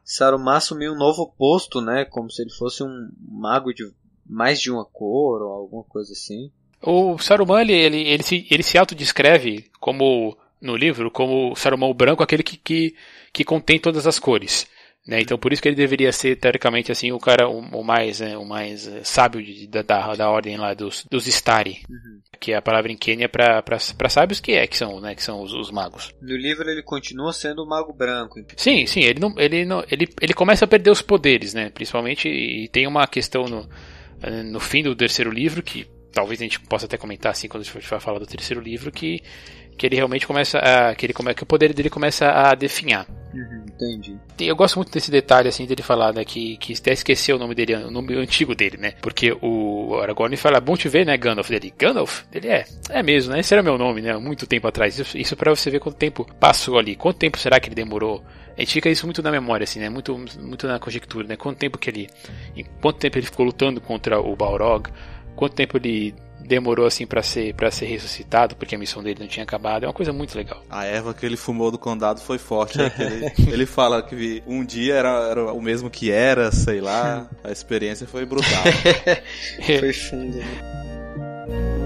Speaker 2: Saruman assumiu um novo posto, né, como se ele fosse um mago de mais de uma cor ou alguma coisa assim.
Speaker 1: O Saruman, ele, ele, ele, se, ele se autodescreve como, no livro, como o Saruman branco, aquele que, que, que contém todas as cores. Né? Então por isso que ele deveria ser, teoricamente, assim, o cara o, o mais, é, o mais é, sábio de, da, da, da, ordem lá dos, dos Stari. Uhum. Que é a palavra em Quênia para sábios que é, que são, né, que são os, os, magos.
Speaker 2: No livro ele continua sendo o mago branco.
Speaker 1: Sim, sim, ele não, ele não, ele, ele começa a perder os poderes, né? Principalmente, e tem uma questão no, eh, no fim do terceiro livro, que talvez a gente possa até comentar assim quando a gente for falar do terceiro livro, que, que ele realmente começa a. que ele que o poder dele começa a definhar.
Speaker 2: Uhum, entendi.
Speaker 1: Eu gosto muito desse detalhe assim dele falar, né, que, que até esqueceu o nome dele, o nome antigo dele, né? Porque o Aragorn fala, bom te ver, né, Gandalf dele. Gandalf? Ele é, é mesmo, né? Esse era meu nome, né? Muito tempo atrás. Isso, isso para você ver quanto tempo passou ali. Quanto tempo será que ele demorou a gente fica isso muito na memória, assim, né? Muito, muito na conjectura, né? Quanto tempo que ele. Em quanto tempo ele ficou lutando contra o Balrog? Quanto tempo ele demorou assim para ser para ser ressuscitado porque a missão dele não tinha acabado é uma coisa muito legal
Speaker 3: a erva que ele fumou do condado foi forte né? ele, ele fala que um dia era, era, o mesmo que era sei lá a experiência foi brutal
Speaker 2: foi fundo né?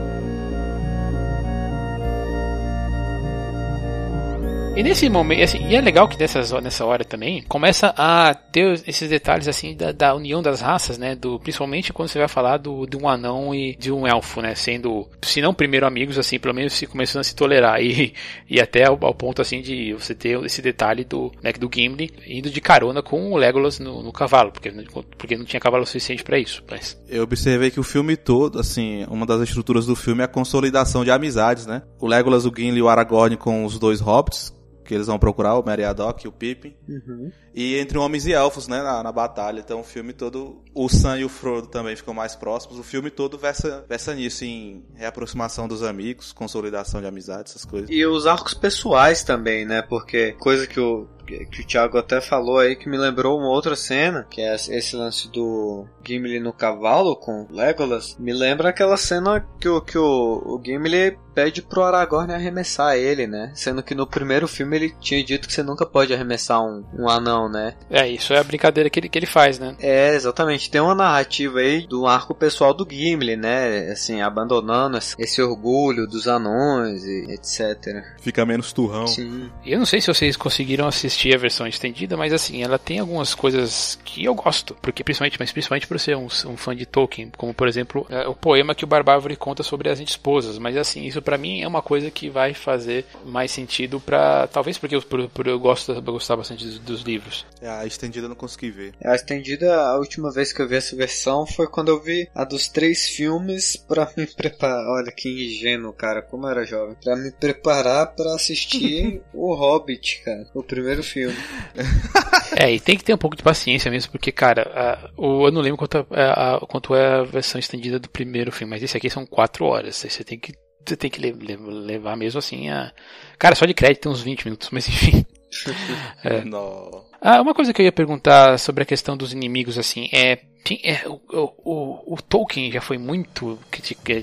Speaker 1: E nesse momento, assim, e é legal que nessas, nessa hora também começa a ter esses detalhes assim da, da união das raças, né? Do, principalmente quando você vai falar do, de um anão e de um elfo, né? Sendo, se não primeiro amigos, assim, pelo menos se começando a se tolerar. E, e até ao, ao ponto assim de você ter esse detalhe do, né, do Gimli indo de carona com o Legolas no, no cavalo, porque, porque não tinha cavalo suficiente para isso. Mas...
Speaker 3: Eu observei que o filme todo, assim, uma das estruturas do filme é a consolidação de amizades, né? O Legolas, o Gimli e o Aragorn com os dois hobbits, que eles vão procurar, o Meriadoc e o Pippin. Uhum. E entre homens e elfos, né, na, na, batalha. Então o filme todo, o Sam e o Frodo também ficam mais próximos. O filme todo versa, versa nisso, em reaproximação dos amigos, consolidação de amizade, essas coisas.
Speaker 2: E os arcos pessoais também, né, porque coisa que o, que o Thiago até falou aí que me lembrou uma outra cena, que é esse lance do Gimli no cavalo com Legolas. Me lembra aquela cena que o, que o, o Gimli pede pro Aragorn arremessar ele, né? Sendo que no primeiro filme ele tinha dito que você nunca pode arremessar um, um anão, né?
Speaker 1: É, isso é a brincadeira que ele, que ele faz, né?
Speaker 2: É, exatamente. Tem uma narrativa aí do arco pessoal do Gimli, né? Assim, abandonando esse orgulho dos anões e etc.
Speaker 3: Fica menos turrão.
Speaker 1: Sim. Eu não sei se vocês conseguiram assistir a versão estendida, mas assim, ela tem algumas coisas que eu gosto, porque principalmente, mas principalmente por ser um, um fã de Tolkien, como por exemplo, é, o poema que o Barbárvore conta sobre as esposas, mas assim, isso para mim é uma coisa que vai fazer mais sentido para talvez porque eu, por, por eu gosto eu gostar bastante dos, dos livros.
Speaker 3: É, a estendida eu não consegui ver.
Speaker 2: A estendida, a última vez que eu vi essa versão foi quando eu vi a dos três filmes pra me preparar. Olha que ingênuo, cara, como eu era jovem. Pra me preparar para assistir o Hobbit, cara, o primeiro filme.
Speaker 1: É, e tem que ter um pouco de paciência mesmo, porque, cara, o, eu não lembro quanto, a, a, quanto é a versão estendida do primeiro filme, mas esse aqui são quatro horas. Você tem que você tem que levar mesmo assim a. Cara, só de crédito tem uns 20 minutos, mas enfim.
Speaker 3: é. Não.
Speaker 1: Ah, uma coisa que eu ia perguntar sobre a questão dos inimigos, assim, é. É o, o, o, Tolkien já foi muito.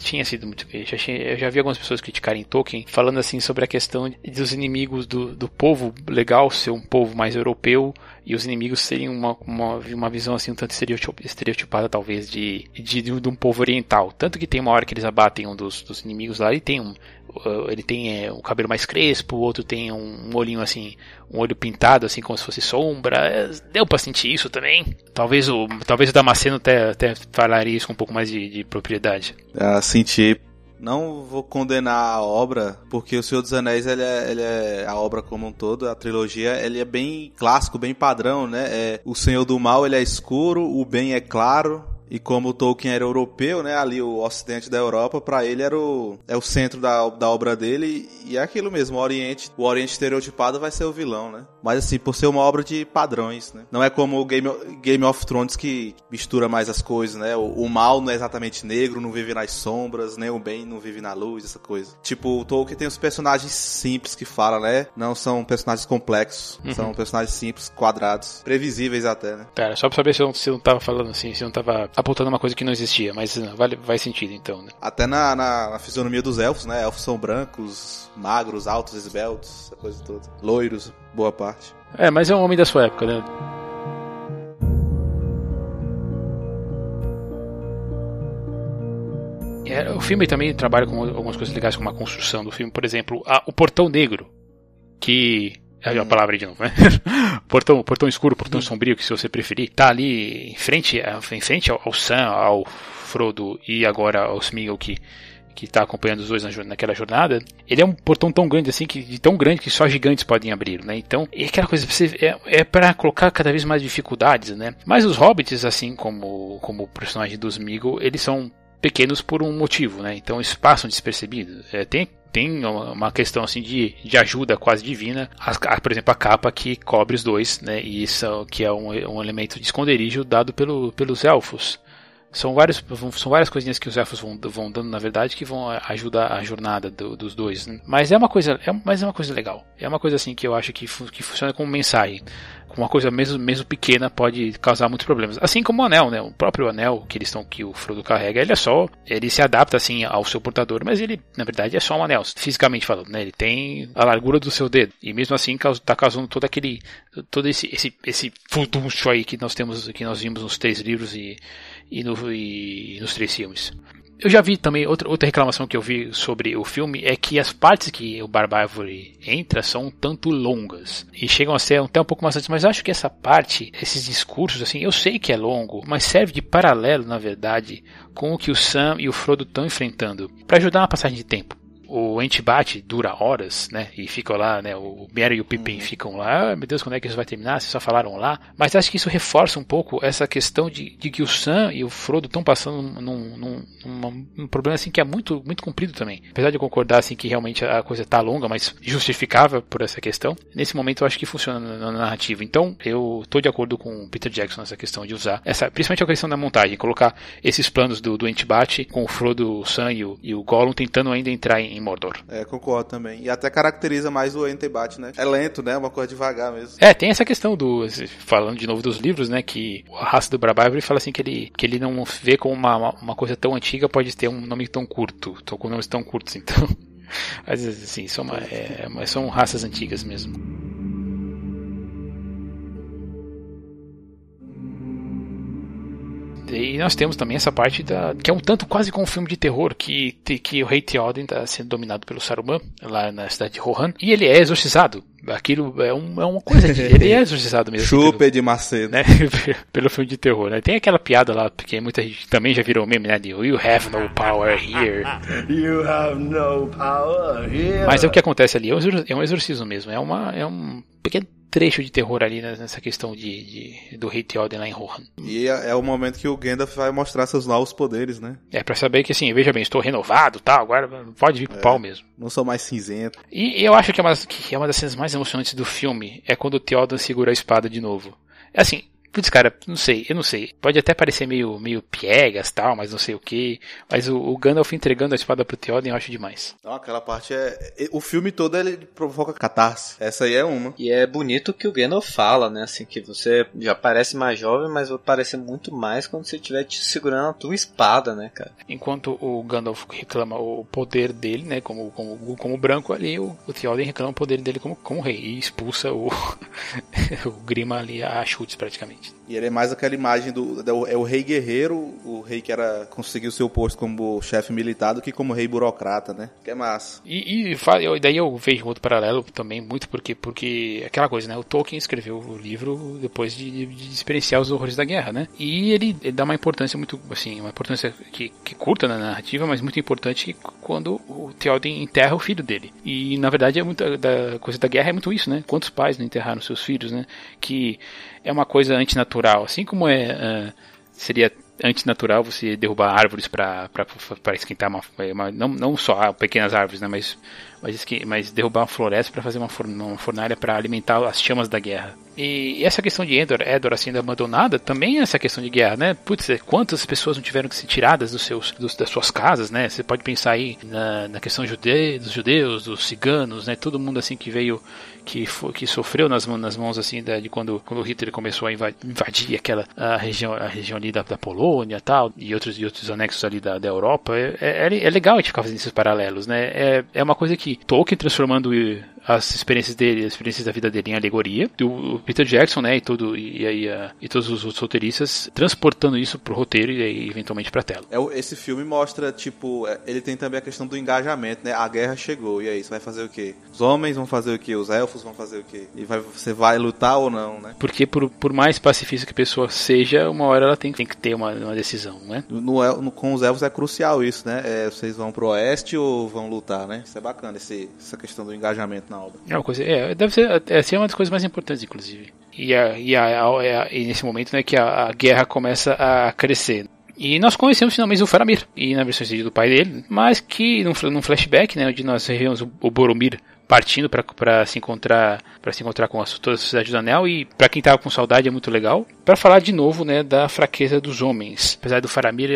Speaker 1: Tinha sido muito. Já, eu já vi algumas pessoas criticarem Tolkien, falando assim sobre a questão dos inimigos do, do povo legal ser um povo mais europeu e os inimigos serem uma, uma, uma visão assim um tanto estereotipada, talvez, de, de, de, um povo oriental. Tanto que tem uma hora que eles abatem um dos, dos inimigos lá e tem um. Uh, ele tem é, um cabelo mais crespo, o outro tem um, olhinho assim, um olho pintado, assim como se fosse sombra. É, deu pra sentir isso também. Talvez o, talvez o Damasceno até, até falaria isso com um pouco mais de, de propriedade.
Speaker 3: Ah, senti não vou condenar a obra, porque O Senhor dos Anéis, ele é, ele é a obra como um todo, a trilogia, ele é bem clássico, bem padrão, né? É, o Senhor do Mal, ele é escuro, o bem é claro, e como o Tolkien era europeu, né, ali o ocidente da Europa, para ele era o, é o centro da, da obra dele e é aquilo mesmo, o Oriente, o Oriente estereotipado vai ser o vilão, né? Mas assim, por ser uma obra de padrões, né? Não é como o Game, Game of Thrones que mistura mais as coisas, né? O, o, mal não é exatamente negro, não vive nas sombras, nem o bem não vive na luz, essa coisa. Tipo, o Tolkien tem os personagens simples que fala, né? Não são personagens complexos, uhum. são personagens simples, quadrados, previsíveis até, né?
Speaker 1: Pera, só pra saber se eu, se eu não tava falando assim, se eu não tava apontando uma coisa que não existia, mas vale, faz sentido então, né?
Speaker 3: Até na, na, na, fisionomia dos elfos, né? Elfos são brancos, magros, altos, esbeltos, essa coisa toda. Loiros, boa parte.
Speaker 1: É, mas é um homem da sua época, né? É, o filme também trabalha com algumas coisas legais, como a construção do filme, por exemplo, a, o Portão Negro, que é a palavra de novo, né? portão, portão escuro, portão sombrio, que se você preferir, tá ali em frente, em frente ao, Sam, ao Frodo e agora ao Smeagol que que está acompanhando os dois na, naquela jornada, ele é um portão tão grande assim, que tão grande que só gigantes podem abrir, né? Então, é aquela coisa é, é para colocar cada vez mais dificuldades, né? Mas os hobbits, assim como como o personagem dos Smeagol, eles são pequenos por um motivo, né? Então eles passam despercebidos. É, tem tem uma questão assim de, de ajuda quase divina, a, por exemplo a capa que cobre os dois, né? E isso que é um, um elemento de esconderijo dado pelo, pelos elfos. São, vários, são várias coisinhas que os elfos vão, vão dando, na verdade, que vão ajudar a jornada do, dos dois. Né? Mas é uma coisa, é, mas é uma coisa legal. É uma coisa assim que eu acho que, que funciona como mensagem. Uma coisa mesmo, mesmo pequena pode causar muitos problemas. Assim como o anel, né? O próprio anel que eles estão que o Frodo carrega, ele é só, ele se adapta assim ao seu portador, mas ele, na verdade, é só um anel, fisicamente falando, né? Ele tem a largura do seu dedo e mesmo assim está causando todo aquele, todo esse esse esse furdunço aí que nós temos, que nós vimos nos três livros e e, no, e nos três filmes. Eu já vi também, outra, outra reclamação que eu vi sobre o filme é que as partes que o Barbárvore entra são um tanto longas. E chegam a ser até um pouco maçantes, mas acho que essa parte, esses discursos, assim, eu sei que é longo, mas serve de paralelo, na verdade, com o que o Sam e o Frodo estão enfrentando, para ajudar na passagem de tempo o Entibate dura horas, né? E ficam lá, né? O Merry e o Pippin uhum. ficam lá. Ah, meu Deus, quando é que isso vai terminar? Vocês só falaram lá. Mas acho que isso reforça um pouco essa questão de, de que o Sam e o Frodo estão passando num, num, num, num, problema assim que é muito, muito comprido também. Apesar de eu concordar assim que realmente a coisa tá longa, mas justificável por essa questão. Nesse momento eu acho que funciona na, na narrativa. Então eu tô de acordo com o Peter Jackson nessa questão de usar essa, principalmente a questão da montagem, colocar esses planos do, do Entibate com o Frodo, o Sam e o, e o Gollum tentando ainda entrar em em Mordor.
Speaker 3: É, concordo também. E até caracteriza mais o Entebate, né? É lento, né? Uma coisa devagar mesmo.
Speaker 1: É, tem essa questão do. Falando de novo dos livros, né? Que a raça do Brabável fala assim que ele, que ele não vê como uma, uma coisa tão antiga pode ter um nome tão curto. Tô com nomes tão curtos, então. Às vezes, assim, são, uma, é, são raças antigas mesmo. E nós temos também essa parte da que é um tanto quase como um filme de terror que que o rei Theoden está sendo dominado pelo Saruman lá na cidade de Rohan e ele é exorcizado. Aquilo é, um, é uma coisa de, ele é exorcizado mesmo.
Speaker 3: Chupa pelo, de Macedo.
Speaker 1: Né, pelo filme de terror, né? Tem aquela piada lá, porque muita gente também já virou meme, né? De You have no power here. you have no power here. Mas é o que acontece ali, é um exorcismo mesmo. É, uma, é um pequeno trecho de terror ali nessa questão de, de do Rei Theoden lá em Rohan.
Speaker 3: E é, é, o momento que o Gandalf vai mostrar seus novos poderes, né?
Speaker 1: É, pra saber que assim, veja bem, estou renovado tal, agora pode vir pro é, pau mesmo.
Speaker 3: Não sou mais cinzento.
Speaker 1: E eu acho que é, uma, que é uma das cenas mais emocionantes do filme, é quando o segura a espada de novo. É assim, Putz, cara, não sei, eu não sei. Pode até parecer meio, meio piegas tal, mas não sei o que. Mas o, o Gandalf entregando a espada pro Theoden eu acho demais.
Speaker 3: Não, aquela parte é. O filme todo ele provoca catarse. Essa aí é uma.
Speaker 2: E é bonito que o Gandalf fala, né? Assim, que você já parece mais jovem, mas vai parecer muito mais quando você estiver te segurando a tua espada, né, cara?
Speaker 1: Enquanto o Gandalf reclama o poder dele, né? Como, como, como branco ali, o, o Theoden reclama o poder dele como, como rei. E expulsa o, o Grima ali a chutes praticamente.
Speaker 3: E ele é mais aquela imagem do, do, é o rei guerreiro, o rei que era conseguiu seu posto como chefe militar do que como rei burocrata, né? Que é massa.
Speaker 1: E, e daí eu vejo outro paralelo também muito porque porque aquela coisa, né? O Tolkien escreveu o livro depois de, de experienciar os horrores da guerra, né? E ele, ele, dá uma importância muito assim, uma importância que, que curta na narrativa, mas muito importante quando o Theoden enterra o filho dele. E na verdade é muito da coisa da guerra é muito isso, né? Quantos pais não enterraram seus filhos, né? Que é uma coisa antinatural, assim como é uh, seria antinatural você derrubar árvores para esquentar uma, uma, não, não só pequenas árvores, né, mas mas, mas derrubar uma floresta para fazer uma, fornalha para alimentar as chamas da guerra. E essa questão de Endor, Endor sendo abandonada, também é essa questão de guerra, né? Putz, quantas pessoas não tiveram que ser tiradas dos seus, dos, das suas casas, né? Você pode pensar aí na, na questão jude, dos judeus, dos ciganos, né? Todo mundo assim que veio, que, foi, que sofreu nas, nas mãos assim da, de quando, quando Hitler começou a invadir aquela a região, a região ali da, da Polônia tal, e outros, e outros anexos ali da, da Europa. É, é, é legal a gente ficar fazendo esses paralelos, né? É, é uma coisa que Tolkien transformando as experiências dele, as experiências da vida dele em alegoria. O Peter Jackson, né, e, todo, e, e, e todos os outros roteiristas transportando isso pro roteiro e aí, eventualmente pra tela.
Speaker 3: É, esse filme mostra, tipo, é, ele tem também a questão do engajamento, né? A guerra chegou, e aí, você vai fazer o quê? Os homens vão fazer o quê? Os elfos vão fazer o quê? E vai, você vai lutar ou não, né?
Speaker 1: Porque por, por mais pacifista que a pessoa seja, uma hora ela tem, tem que ter uma, uma decisão, né?
Speaker 3: No, no, com os elfos é crucial isso, né? É, vocês vão pro oeste ou vão lutar, né? Isso é bacana, esse, essa questão do engajamento na obra.
Speaker 1: É uma coisa, é, deve ser, essa é uma das coisas mais importantes, inclusive. E, a, e, a, a, e nesse momento, né, que a, guerra começa a crescer. E nós conhecemos finalmente o Faramir, e na versão do pai dele, mas que num, num flashback, né, onde nós vemos o, o Boromir partindo para se encontrar para se encontrar com a, toda a sociedade do Anel e para quem tava com saudade é muito legal para falar de novo né da fraqueza dos homens apesar do Faramir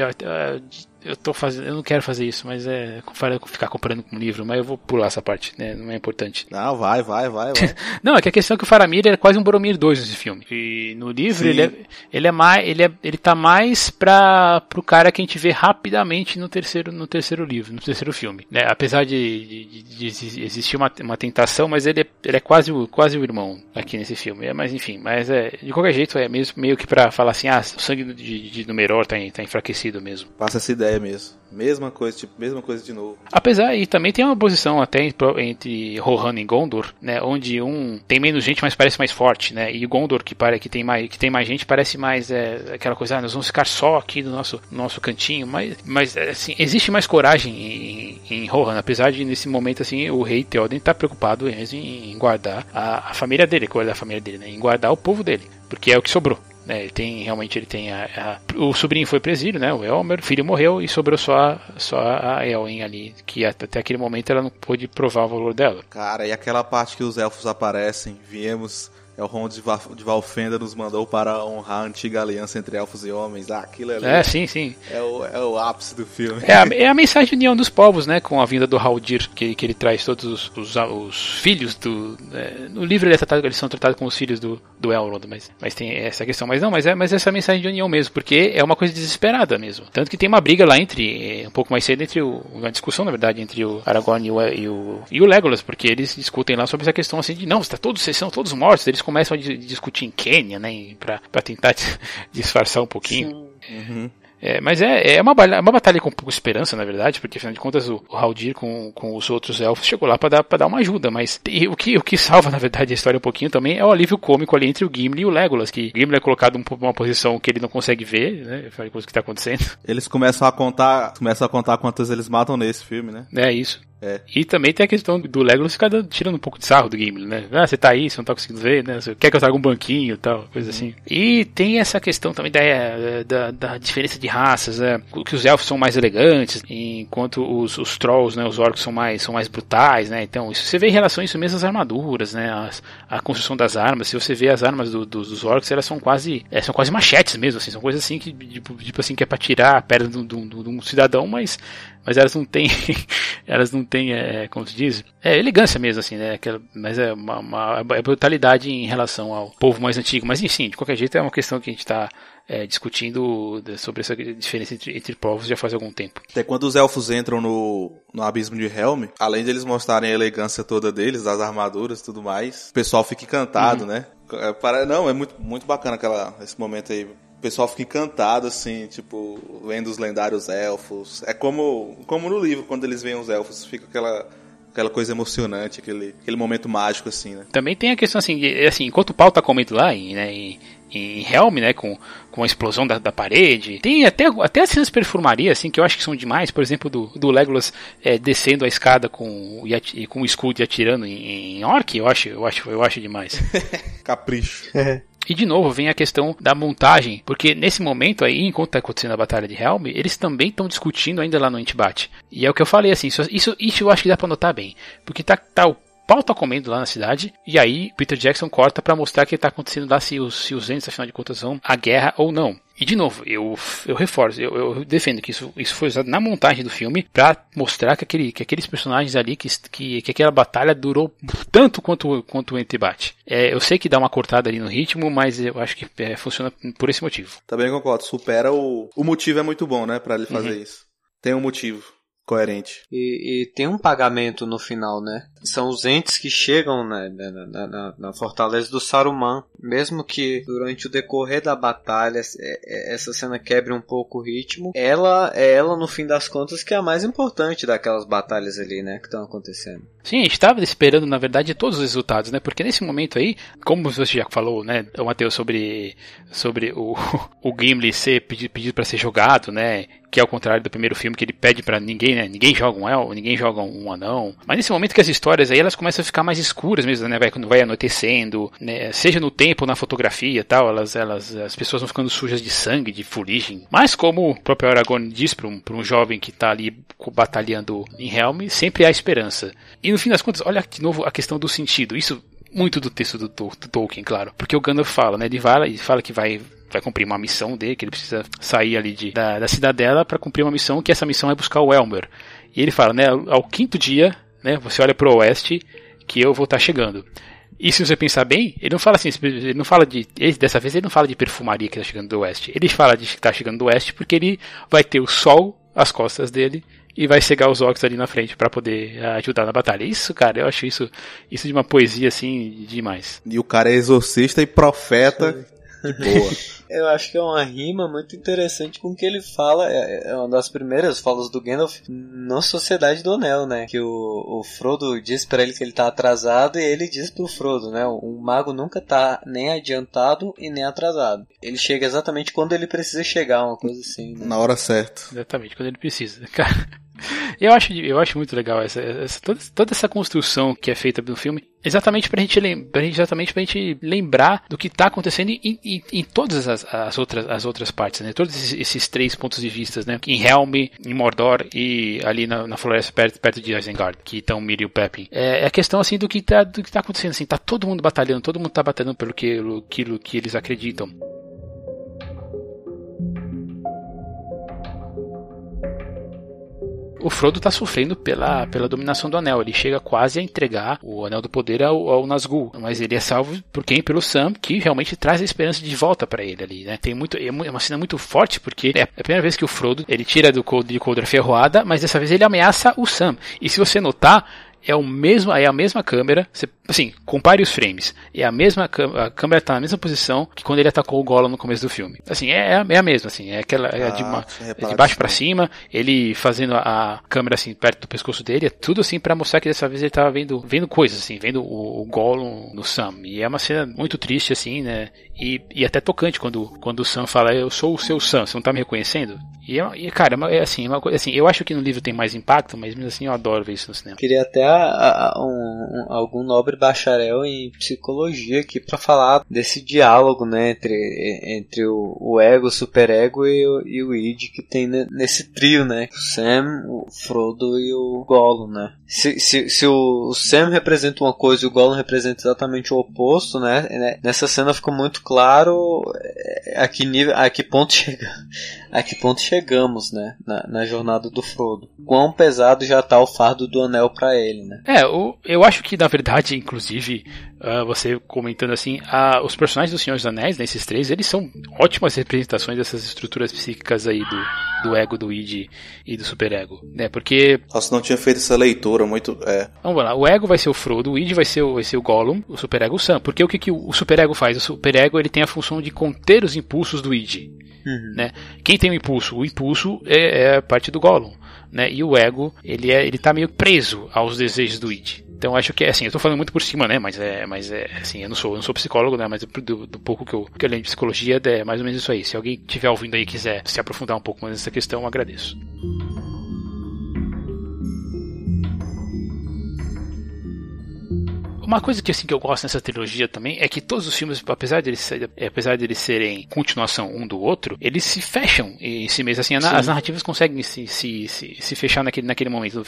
Speaker 1: eu tô fazendo, eu não quero fazer isso, mas é ficar comparando com um livro, mas eu vou pular essa parte, né? Não é importante.
Speaker 3: Não, vai, vai, vai, vai.
Speaker 1: não, é que a questão é que o Faramir é quase um Boromir 2 nesse filme. E no livro ele é, ele é mais, ele é, ele tá mais para pro cara que a gente vê rapidamente no terceiro, no terceiro livro, no terceiro filme. Né? Apesar de, de, de, existir uma, uma tentação, mas ele é, ele é quase, o, quase o irmão aqui nesse filme. É, mas enfim, mas é, de qualquer jeito é mesmo meio que para falar assim, ah, o sangue de, de Numenor tá, tá enfraquecido mesmo.
Speaker 3: Passa essa ideia É mesmo. Mesma coisa, tipo, mesma coisa de novo.
Speaker 1: Apesar, e também tem uma posição até entre Rohan e Gondor, né? Onde um tem menos gente, mas parece mais forte, né? E Gondor, que, para, que, tem, mais, que tem mais gente, parece mais é, aquela coisa, ah, nós vamos ficar só aqui no nosso, nosso cantinho. Mas, mas assim, existe mais coragem em, em Rohan, apesar de nesse momento, assim, o rei Theoden tá preocupado mesmo em guardar a, a família dele, a família dele, né? Em guardar o povo dele, porque é o que sobrou. É, ele tem realmente ele tem a, a, o sobrinho foi presídio, né? O Elmer, o filho morreu e sobrou só só a Elwin ali, que até aquele momento ela não pôde provar o valor dela.
Speaker 3: Cara, e aquela parte que os elfos aparecem, viemos é o Ron de, Valfenda nos mandou para honrar a antiga aliança entre elfos e homens. Ah, aquilo
Speaker 1: é. É, sim, sim.
Speaker 3: É o, é o ápice do filme.
Speaker 1: É a, é a mensagem de união dos povos, né? Com a vinda do Haldir, que, que ele traz todos os, os, os filhos do. É, no livro ele é tratado, eles são tratados como os filhos do, do Elrond, mas, mas tem essa questão. Mas não, mas é mas essa mensagem de união mesmo, porque é uma coisa desesperada mesmo. Tanto que tem uma briga lá entre. É, um pouco mais cedo entre o. Uma discussão, na verdade, entre o Aragorn e o, e o, e o Legolas, porque eles discutem lá sobre essa questão assim de não, está todos, vocês são todos mortos. Eles começam a discutir em Quênia, né? Pra, pra tentar disfarçar um pouquinho. Uhum. É, mas é, é uma, uma batalha com pouca esperança, na verdade, porque afinal de contas o, o Haldir com, com os outros elfos chegou lá para dar, pra dar uma ajuda, mas o, que, o que salva, na verdade, a história um pouquinho também é o alívio cômico ali entre o Gimli e o Legolas, que o Gimli é colocado em uma posição que ele não consegue ver, né, contas, o que tá acontecendo.
Speaker 3: Eles começam a contar, começam a contar quantas eles matam nesse filme, né?
Speaker 1: É isso. É. E também tem a questão do Legolas ficar tirando um pouco de sarro do Gimli, né? Ah, você tá aí, você não tá conseguindo ver, né? Você quer que eu traga um banquinho e tal, coisa uhum. assim. E tem essa questão também da, é, da, da diferença de raças, né? Que os elfos são mais elegantes, enquanto os, os trolls, né? Os orcs são mais, são mais brutais, né? Então, isso você vê em relação a isso mesmo as armaduras, né? As, a construção das armas. Se você vê as armas do, do, dos orcs, elas são quase, é, são quase machetes mesmo, assim. São coisas assim que, tipo, tipo assim, que é pra tirar a perna de um cidadão, mas mas elas não têm, elas não têm, é, como se diz, é elegância mesmo, assim, né? Aquela, mas é uma, uma é brutalidade em relação ao povo mais antigo. Mas enfim, de qualquer jeito é uma questão que a gente está é, discutindo sobre essa diferença entre, entre, povos já faz algum tempo.
Speaker 3: Até quando os elfos entram no, no abismo de Helm, além de eles mostrarem a elegância toda deles, das armaduras e tudo mais, o pessoal fica encantado, uhum. né? É, para, não, é muito, muito bacana aquela, esse momento aí pessoal fica encantado, assim, tipo, vendo os lendários elfos. É como, como no livro, quando eles veem os elfos, fica aquela aquela coisa emocionante, aquele, aquele momento mágico, assim, né?
Speaker 1: Também tem a questão, assim, de, assim enquanto o pau tá comendo lá, em, né, em, em Helm, né, com, com a explosão da, da parede, tem até, até as cenas de perfumaria, assim, que eu acho que são demais, por exemplo, do, do Legolas é, descendo a escada com, e, com o escudo e atirando em, em Orc, eu acho, eu acho, eu acho demais.
Speaker 3: Capricho.
Speaker 1: E de novo vem a questão da montagem, porque nesse momento aí, enquanto está acontecendo a batalha de Helm, eles também estão discutindo ainda lá no Antibate. E é o que eu falei assim, isso, isso, eu acho que dá para notar bem, porque tá, tá o pau tá comendo lá na cidade, e aí Peter Jackson corta para mostrar que está acontecendo lá se os, se os afinal de contas, vão à guerra ou não. E de novo, eu, eu reforço, eu, eu defendo que isso, isso foi usado na montagem do filme para mostrar que, aquele, que aqueles personagens ali, que, que, que aquela batalha durou tanto quanto, quanto o Entebate. É, eu sei que dá uma cortada ali no ritmo, mas eu acho que é, funciona por esse motivo.
Speaker 3: Também concordo, supera o. O motivo é muito bom, né, para ele fazer uhum. isso. Tem um motivo coerente.
Speaker 2: E, e, tem um pagamento no final, né? São os entes que chegam né, na, na, na, fortaleza do Saruman. Mesmo que durante o decorrer da batalha é, é, essa cena quebre um pouco o ritmo, ela é ela, no fim das contas, que é a mais importante daquelas batalhas ali, né? Que estão acontecendo.
Speaker 1: Sim, a gente estava esperando, na verdade, todos os resultados, né? Porque nesse momento aí, como você já falou, né, o Matheus, sobre, sobre o, o Gimli ser pedido, para ser jogado, né? que é o contrário do primeiro filme, que ele pede para ninguém, né? Ninguém joga um elfo, ninguém joga um anão. Mas nesse momento que as histórias aí, elas começam a ficar mais escuras mesmo, né? Vai, vai anoitecendo, né? Seja no tempo, na fotografia tal, elas, elas, as pessoas vão ficando sujas de sangue, de fuligem. Mas como o próprio Aragorn diz para um, um jovem que tá ali batalhando em Helm, sempre há esperança. E no fim das contas, olha de novo a questão do sentido. Isso muito do texto do, do, do Tolkien, claro. Porque o Gandalf fala, né? Ele fala, ele fala que vai vai cumprir uma missão dele, que ele precisa sair ali de, da, da cidadela para cumprir uma missão, que essa missão é buscar o Elmer. E ele fala, né, ao quinto dia, né, você olha para o oeste, que eu vou estar tá chegando. E se você pensar bem, ele não fala assim, ele não fala de. Ele, dessa vez ele não fala de perfumaria que está chegando do oeste. Ele fala de que está chegando do oeste porque ele vai ter o sol às costas dele e vai cegar os orcs ali na frente para poder eh, ajudar na batalha. Isso, cara, eu acho isso, isso de uma poesia assim demais.
Speaker 3: E o cara é exorcista e profeta. Boa.
Speaker 2: Eu acho que é uma rima muito interessante com o que ele fala. É, é uma das primeiras falas do Gandalf na Sociedade do Anel, né? Que o, o Frodo diz para ele que ele tá atrasado e ele diz pro Frodo, né? O mago nunca tá nem adiantado e nem atrasado. Ele chega exatamente quando ele precisa chegar, uma coisa assim. Né?
Speaker 3: Na hora certa.
Speaker 1: Exatamente, quando ele precisa. Cara, eu acho, eu acho muito legal essa, essa toda, toda, essa construção que é feita no filme, exatamente pra gente, lembra, exatamente pra gente lembrar do que tá acontecendo em, em, em todas as, as, outras, as outras partes, né? Todos esses, esses, três pontos de vista, né? Em Helm, em Mordor e ali na, na floresta perto, perto de Isengard, que estão Miri e o Pepin. É, é a questão assim do que, tá, do que tá acontecendo, assim, tá todo mundo batalhando, todo mundo tá batalhando pelo que, aquilo que eles acreditam. O Frodo está sofrendo pela, pela dominação do Anel. Ele chega quase a entregar o Anel do Poder ao, ao Nazgûl, mas ele é salvo por quem? Pelo Sam, que realmente traz a esperança de volta para ele ali, né? Tem muito, é, é uma cena muito forte porque é a primeira vez que o Frodo ele tira do de Coldra ferroada, mas dessa vez ele ameaça o Sam. E se você notar, é o mesmo, é a mesma câmera. Você, assim, compare os frames. É a mesma a câmera está na mesma posição que quando ele atacou o Gollum no começo do filme. Assim, é, é a mesma, assim, é aquela é de, uma, é de baixo para cima, ele fazendo a, a, câmera assim perto do pescoço dele, é tudo assim para mostrar que dessa vez ele estava vendo, vendo coisas assim, vendo o, o Gollum no Sam. E é uma cena muito triste assim, né? E, e até tocante quando quando o Sam fala, eu sou o seu Sam, você não tá me reconhecendo? E, é, e cara, é assim, uma coisa assim, eu acho que no livro tem mais impacto, mas mesmo assim eu adoro ver isso no cinema.
Speaker 2: Queria até a, a, um, um, algum nobre bacharel em psicologia aqui para falar desse diálogo, né, entre, entre o, o ego, o superego e o, e o id que tem nesse trio, né, o Sam, o Frodo e o Gollum, né. Se, se, se o, Sam representa uma coisa e o Gollum representa exatamente o oposto, né, né nessa cena ficou muito claro é, a que nível, a que ponto chega, a que ponto chegamos, né, na, na jornada do Frodo. Quão pesado já tá o fardo do anel para ele, né.
Speaker 1: É, o, eu acho que na verdade, inclusive, uh, você comentando assim, uh, os personagens do Senhor dos Anéis, nesses três, eles são ótimas representações dessas estruturas psíquicas aí do, do ego, do id e do superego, né? Porque...
Speaker 3: Nossa, não tinha feito essa leitura muito... É.
Speaker 1: Vamos lá, o ego vai ser o Frodo, o id vai ser o, vai ser o Gollum, o superego o Sam. Porque o que, que o superego faz? O superego ele tem a função de conter os impulsos do id. Uhum. Né? Quem tem o impulso? O impulso é, é a parte do Gollum. Né? E o ego, ele, é, ele tá meio preso aos desejos do id. Então acho que assim, eu tô falando muito por cima, né? Mas é, mas é assim, eu não sou, eu não sou psicólogo, né? Mas do, do pouco que eu, que eu de psicologia é mais ou menos isso aí. Se alguém estiver ouvindo aí e quiser se aprofundar um pouco mais nessa questão, eu agradeço. Uma coisa que assim que eu gosto nessa trilogia também é que todos os filmes, apesar de eles, apesar de eles serem continuação um do outro, eles se fecham em si mesmos. Assim, as narrativas conseguem se, se, se, se, fechar naquele, naquele momento.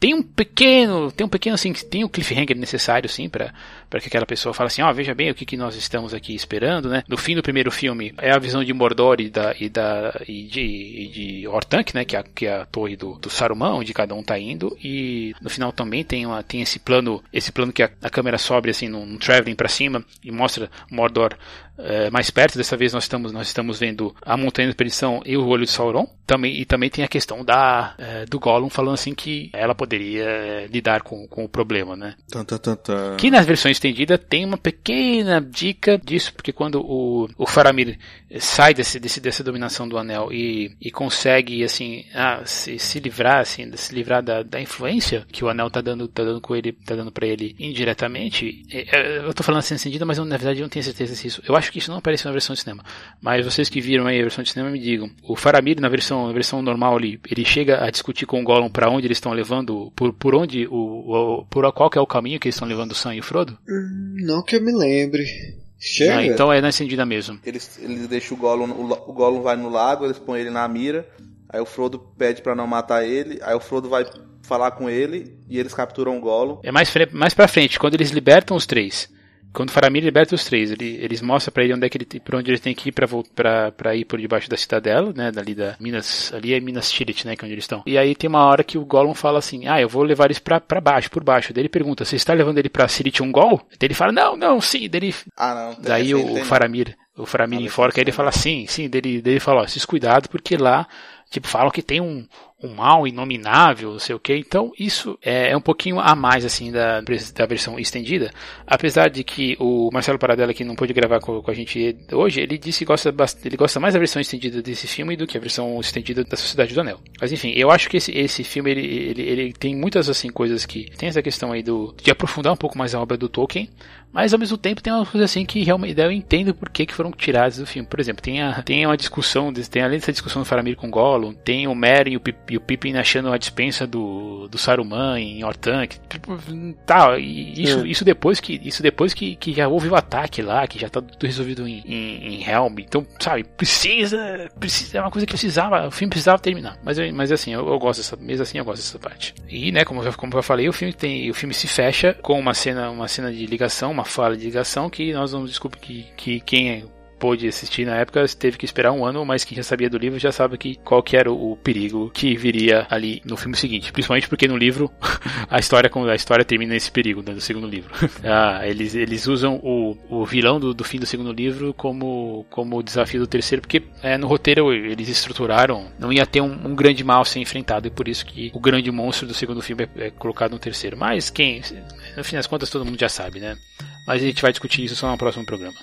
Speaker 1: Tem um pequeno, tem um pequeno assim, tem o um cliffhanger necessário sim para que aquela pessoa fale assim, ó, oh, veja bem o que, que nós estamos aqui esperando, né? No fim do primeiro filme é a visão de Mordor e da e da e de, e de Ortank, né? Que é, a, que é a torre do, do Saruman, onde cada um tá indo e no final também tem uma tem esse plano esse plano que a, a câmera sobe assim num, traveling para cima e mostra Mordor é, mais perto. Dessa vez nós estamos nós estamos vendo a montanha da perdição e o olho de Sauron. Também e também tem a questão da é, do Gollum falando assim que ela poderia é, lidar com, com o problema, né?
Speaker 3: Tum, tum, tum,
Speaker 1: que nas versões estendida tem uma pequena dica disso, porque quando o, o Faramir sai desse, desse, dessa dominação do anel e, e consegue assim ah, se, se livrar assim se livrar da, da influência que o anel tá dando tá dando com ele tá dando para ele indiretamente é, é, eu tô falando assim estendida mas eu, na verdade eu não tenho certeza se isso eu acho que isso não apareceu na versão de cinema mas vocês que viram aí a versão de cinema me digam o Faramir na versão na versão normal ali ele chega a discutir com o Gollum para onde eles estão levando por, por onde o, o por qual que é o caminho que eles estão levando o Sam e o Frodo
Speaker 2: não que eu me lembre Chega.
Speaker 1: Ah, então é na acendida mesmo.
Speaker 3: Eles, eles deixam o Gollum, o, o Gollum vai no lago, eles põem ele na mira, aí o Frodo pede para não matar ele, aí o Frodo vai falar com ele e eles capturam o Gollum.
Speaker 1: É mais, mais pra frente, quando eles libertam os três. Quando Faramir liberta os três, ele, eles mostram para ele onde é que ele, onde ele tem que ir para ir por debaixo da cidadela, né, dali da Minas, ali é Minas Tirith, né, que é onde eles estão. E aí tem uma hora que o Gollum fala assim: "Ah, eu vou levar eles para baixo, por baixo". Daí ele pergunta: "Você está levando ele para Tirith Ungol?" Daí ele fala: "Não, não, sim". Daí ele,
Speaker 3: ah, não.
Speaker 1: Daí o, o Faramir, o Faramir enforca, aí ele fala: "Sim, sim". Daí ele, daí ele fala: "Ó, esses cuidados porque lá Tipo, falam que tem um, um mal inominável, não sei o que. Então isso é, é, um pouquinho a mais assim da, da versão estendida. Apesar de que o Marcelo Paradela que não pôde gravar com, com, a gente hoje, ele disse que gosta ele gosta mais da versão estendida desse filme do que a versão estendida da Sociedade do Anel. Mas enfim, eu acho que esse, esse filme ele, ele, ele tem muitas assim coisas que tem essa questão aí do de aprofundar um pouco mais a obra do Tolkien, mas ao mesmo tempo tem umas coisas assim que realmente eu entendo por que, que foram tiradas do filme. Por exemplo, tem, a, tem uma discussão, tem além dessa discussão do Faramir com Gollum, tem o Merry e o, e o Pippin achando a dispensa do, do Saruman em Orthanc, tipo, tal, e isso, é. isso depois que isso depois que, que já houve o ataque lá, que já tá tudo resolvido em, em, em Helm. Então, sabe, precisa, precisa, é uma coisa que precisava, o filme precisava terminar. Mas, mas assim, eu, eu gosto dessa, mesmo assim eu gosto dessa parte. E, né, como, como eu falei, o filme tem, o filme se fecha com uma cena, uma cena de ligação, uma fala de ligação que nós vamos descobrir que, que quem pôde assistir na época teve que esperar um ano, mas quem já sabia do livro já sabe que qual que era o, perigo que viria ali no filme seguinte. Principalmente porque no livro a história a história termina nesse perigo né, do segundo livro. ah, eles, eles usam o, o vilão do, do fim do segundo livro como, como desafio do terceiro, porque é, no roteiro eles estruturaram não ia ter um, um, grande mal ser enfrentado e por isso que o grande monstro do segundo filme é, é colocado no terceiro. Mas quem, no fim das contas todo mundo já sabe, né? Mas a gente vai discutir isso só no próximo programa.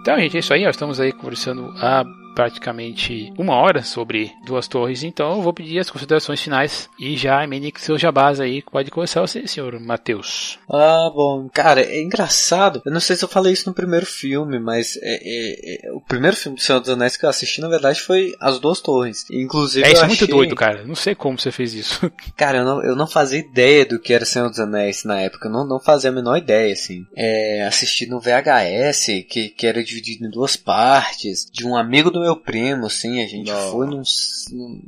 Speaker 1: Então, gente, é isso aí. Nós estamos aí conversando há praticamente uma hora sobre Duas Torres, então eu vou pedir as considerações finais e já emene com seus jabás aí. Pode começar você, senhor Matheus.
Speaker 2: Ah, bom, cara, é engraçado. Eu não sei se eu falei isso no primeiro filme, mas é, é, é, o primeiro filme do Senhor dos Anéis que eu assisti, na verdade, foi As Duas Torres. Inclusive,
Speaker 1: é, isso
Speaker 2: é
Speaker 1: muito doido, cara. Não sei como você fez isso.
Speaker 2: Cara, eu não, eu não fazia ideia do que era Senhor dos Anéis na época. Eu não, não fazia a menor ideia, assim. É, assisti no VHS, que, que era dividido em duas partes, de um amigo do meu primo, assim, a gente Não. foi num,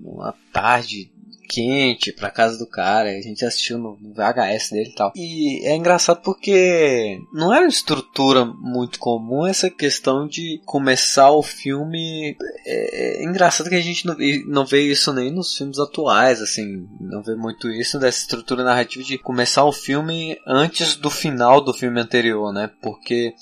Speaker 2: numa tarde quente pra casa do cara, a gente assistiu no, VHS dele e tal. E é engraçado porque não era uma estrutura muito comum essa questão de começar o filme. É, é engraçado que a gente não, não vê isso nem nos filmes atuais, assim, não vê muito isso dessa estrutura narrativa de começar o filme antes do final do filme anterior, né? Porque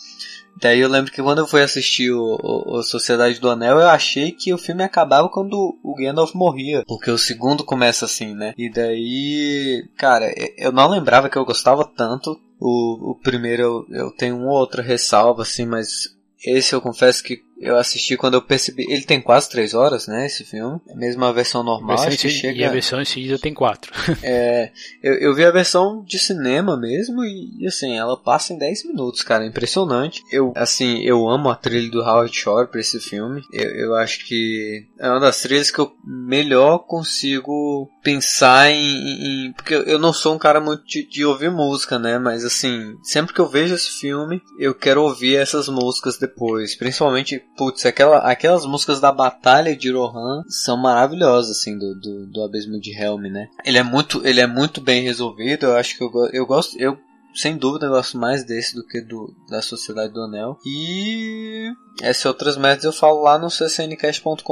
Speaker 2: Daí eu lembro que quando eu fui assistir o, o, o, Sociedade do Anel, eu achei que o filme acabava quando o Gandalf morria. Porque o segundo começa assim, né? E daí, cara, eu não lembrava que eu gostava tanto. O, o primeiro eu, eu tenho uma outra ressalva, assim, mas esse eu confesso que eu assisti quando eu percebi. Ele tem quase 3 horas, né? Esse filme. É mesmo a versão normal. A
Speaker 1: versão chega... E a versão em seguida tem 4.
Speaker 2: é, eu, eu, vi a versão de cinema mesmo e, assim, ela passa em 10 minutos, cara. É impressionante. Eu, assim, eu amo a trilha do Howard Shore pra esse filme. Eu, eu acho que é uma das trilhas que eu melhor consigo pensar em. em porque eu não sou um cara muito de, de ouvir música, né? Mas, assim, sempre que eu vejo esse filme, eu quero ouvir essas músicas depois. Principalmente putz, aquela, aquelas músicas da Batalha de Rohan são maravilhosas, assim, do, do, do Abismo de Helm, né? Ele é muito, ele é muito bem resolvido, eu acho que eu, eu gosto, eu sem dúvida gosto mais desse do que do da Sociedade do Anel. E essas outras merdas eu falo lá no ccncast.com.br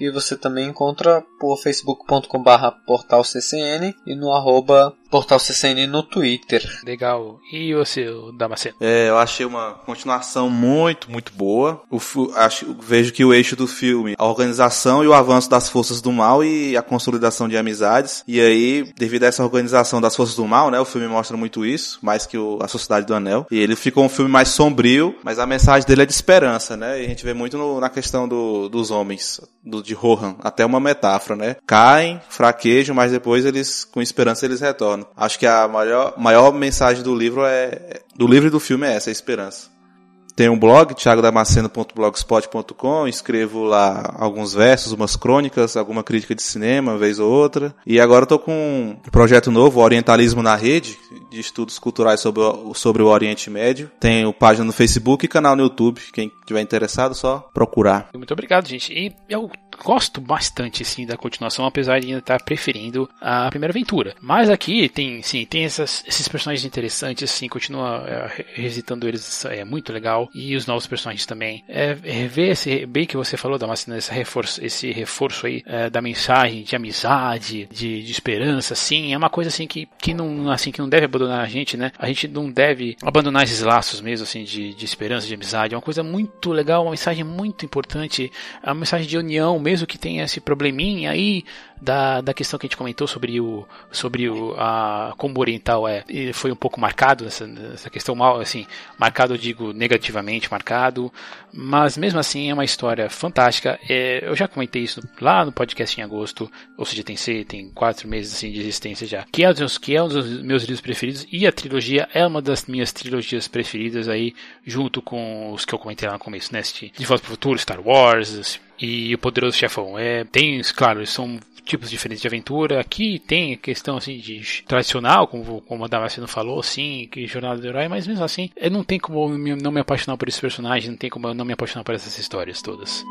Speaker 2: e você também encontra por facebook.com/barra portalccn e no arroba portalccn no Twitter.
Speaker 1: Legal. E você, Damasceno?
Speaker 3: É, eu achei uma continuação muito, muito boa. O, acho, vejo que o eixo do filme, a organização e o avanço das forças do mal e a consolidação de amizades. E aí, devido a essa organização das forças do mal, né, o filme mostra muito isso, mais que o, a Sociedade do Anel. E ele ficou um filme mais sombrio, mas a mensagem dele é de esperança, né? E a gente vê muito no, na questão do, dos homens, do, de Rohan, até uma metáfora, né? Caem, fraquejam, mas depois eles, com esperança, eles retornam. Acho que a maior, maior mensagem do livro é, do livro e do filme é essa, a esperança. Tem um blog, thiagodamaceno.blogspot.com, escrevo lá alguns versos, umas crônicas, alguma crítica de cinema, uma vez ou outra. E agora estou com um projeto novo, Orientalismo na Rede, de estudos culturais sobre o, sobre o Oriente Médio. Tenho página no Facebook e canal no YouTube. Quem tiver interessado, só procurar.
Speaker 1: Muito obrigado, gente. E eu gosto bastante sim da continuação, apesar de ainda estar preferindo a primeira aventura. Mas aqui tem, sim, tem essas, esses personagens interessantes, assim, continua é, revisitando eles é muito legal e os novos personagens também. É, é ver esse bem que você falou da esse reforço, esse reforço aí é, da mensagem de amizade, de, de esperança, assim, é uma coisa assim que, que não assim que não deve abandonar a gente, né? A gente não deve abandonar esses laços mesmo assim de, de esperança, de amizade. É uma coisa muito legal, uma mensagem muito importante, é uma mensagem de união, mesmo que tenha esse probleminha aí da, da questão que a gente comentou sobre o sobre o a como oriental é foi um pouco marcado nessa, nessa questão mal assim marcado eu digo negativamente marcado mas mesmo assim é uma história fantástica é, eu já comentei isso lá no podcast em agosto ou seja tem tem quatro meses assim de existência já que é um dos, que é um dos meus livros preferidos e a trilogia é uma das minhas trilogias preferidas aí junto com os que eu comentei lá no começo né de Volta para o Futuro Star Wars e o Poderoso Chefão. É, tem, claro, são tipos diferentes de aventura. Aqui tem a questão assim de tradicional, como, como a Damasceno falou, sim, que jornada do herói, mas mesmo assim, eu não tem como não me apaixonar por esse personagem, não tem como eu não me apaixonar por essas histórias todas.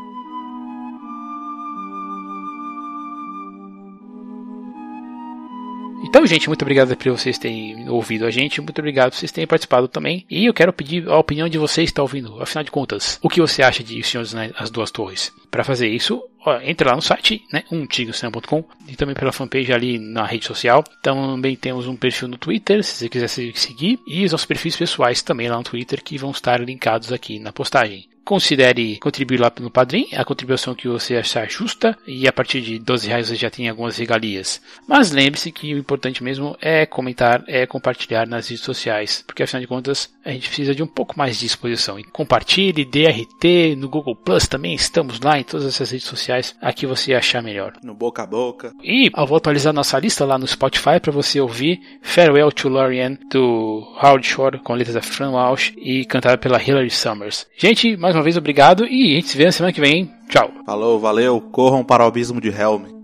Speaker 1: Então, gente, muito obrigado por vocês terem ouvido a gente, muito obrigado por vocês terem participado também. E eu quero pedir a opinião de vocês que estão ouvindo. Afinal de contas, o que você acha de Senhor dos As Duas Torres? Para fazer isso, ó, entre lá no site, né, umtigocinema.com e também pela fanpage ali na rede social. Também temos um perfil no Twitter, se você quiser seguir, e os nossos perfis pessoais também lá no Twitter que vão estar linkados aqui na postagem considere contribuir lá no Padrim, a contribuição que você achar justa, e a partir de 12 reais você já tem algumas regalias. Mas lembre-se que o importante mesmo é comentar, é compartilhar nas redes sociais, porque afinal de contas a gente precisa de um pouco mais de exposição. E compartilhe, DRT, no Google Plus também, estamos lá em todas essas redes sociais, aqui você achar melhor.
Speaker 3: No boca a boca.
Speaker 1: E eu vou atualizar nossa lista lá no Spotify para você ouvir Farewell to Lorian do Howard Shore com letras da Fran Walsh e cantada pela Hilary Summers. Gente, mais uma vez obrigado e a gente se vê na semana que vem. Hein? Tchau.
Speaker 3: Falou, valeu. Corram para o abismo de Helm.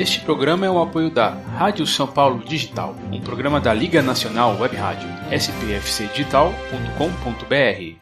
Speaker 1: Este programa é o apoio da Rádio São Paulo Digital, um programa da Liga Nacional Web Rádio, spfcdigital.com.br.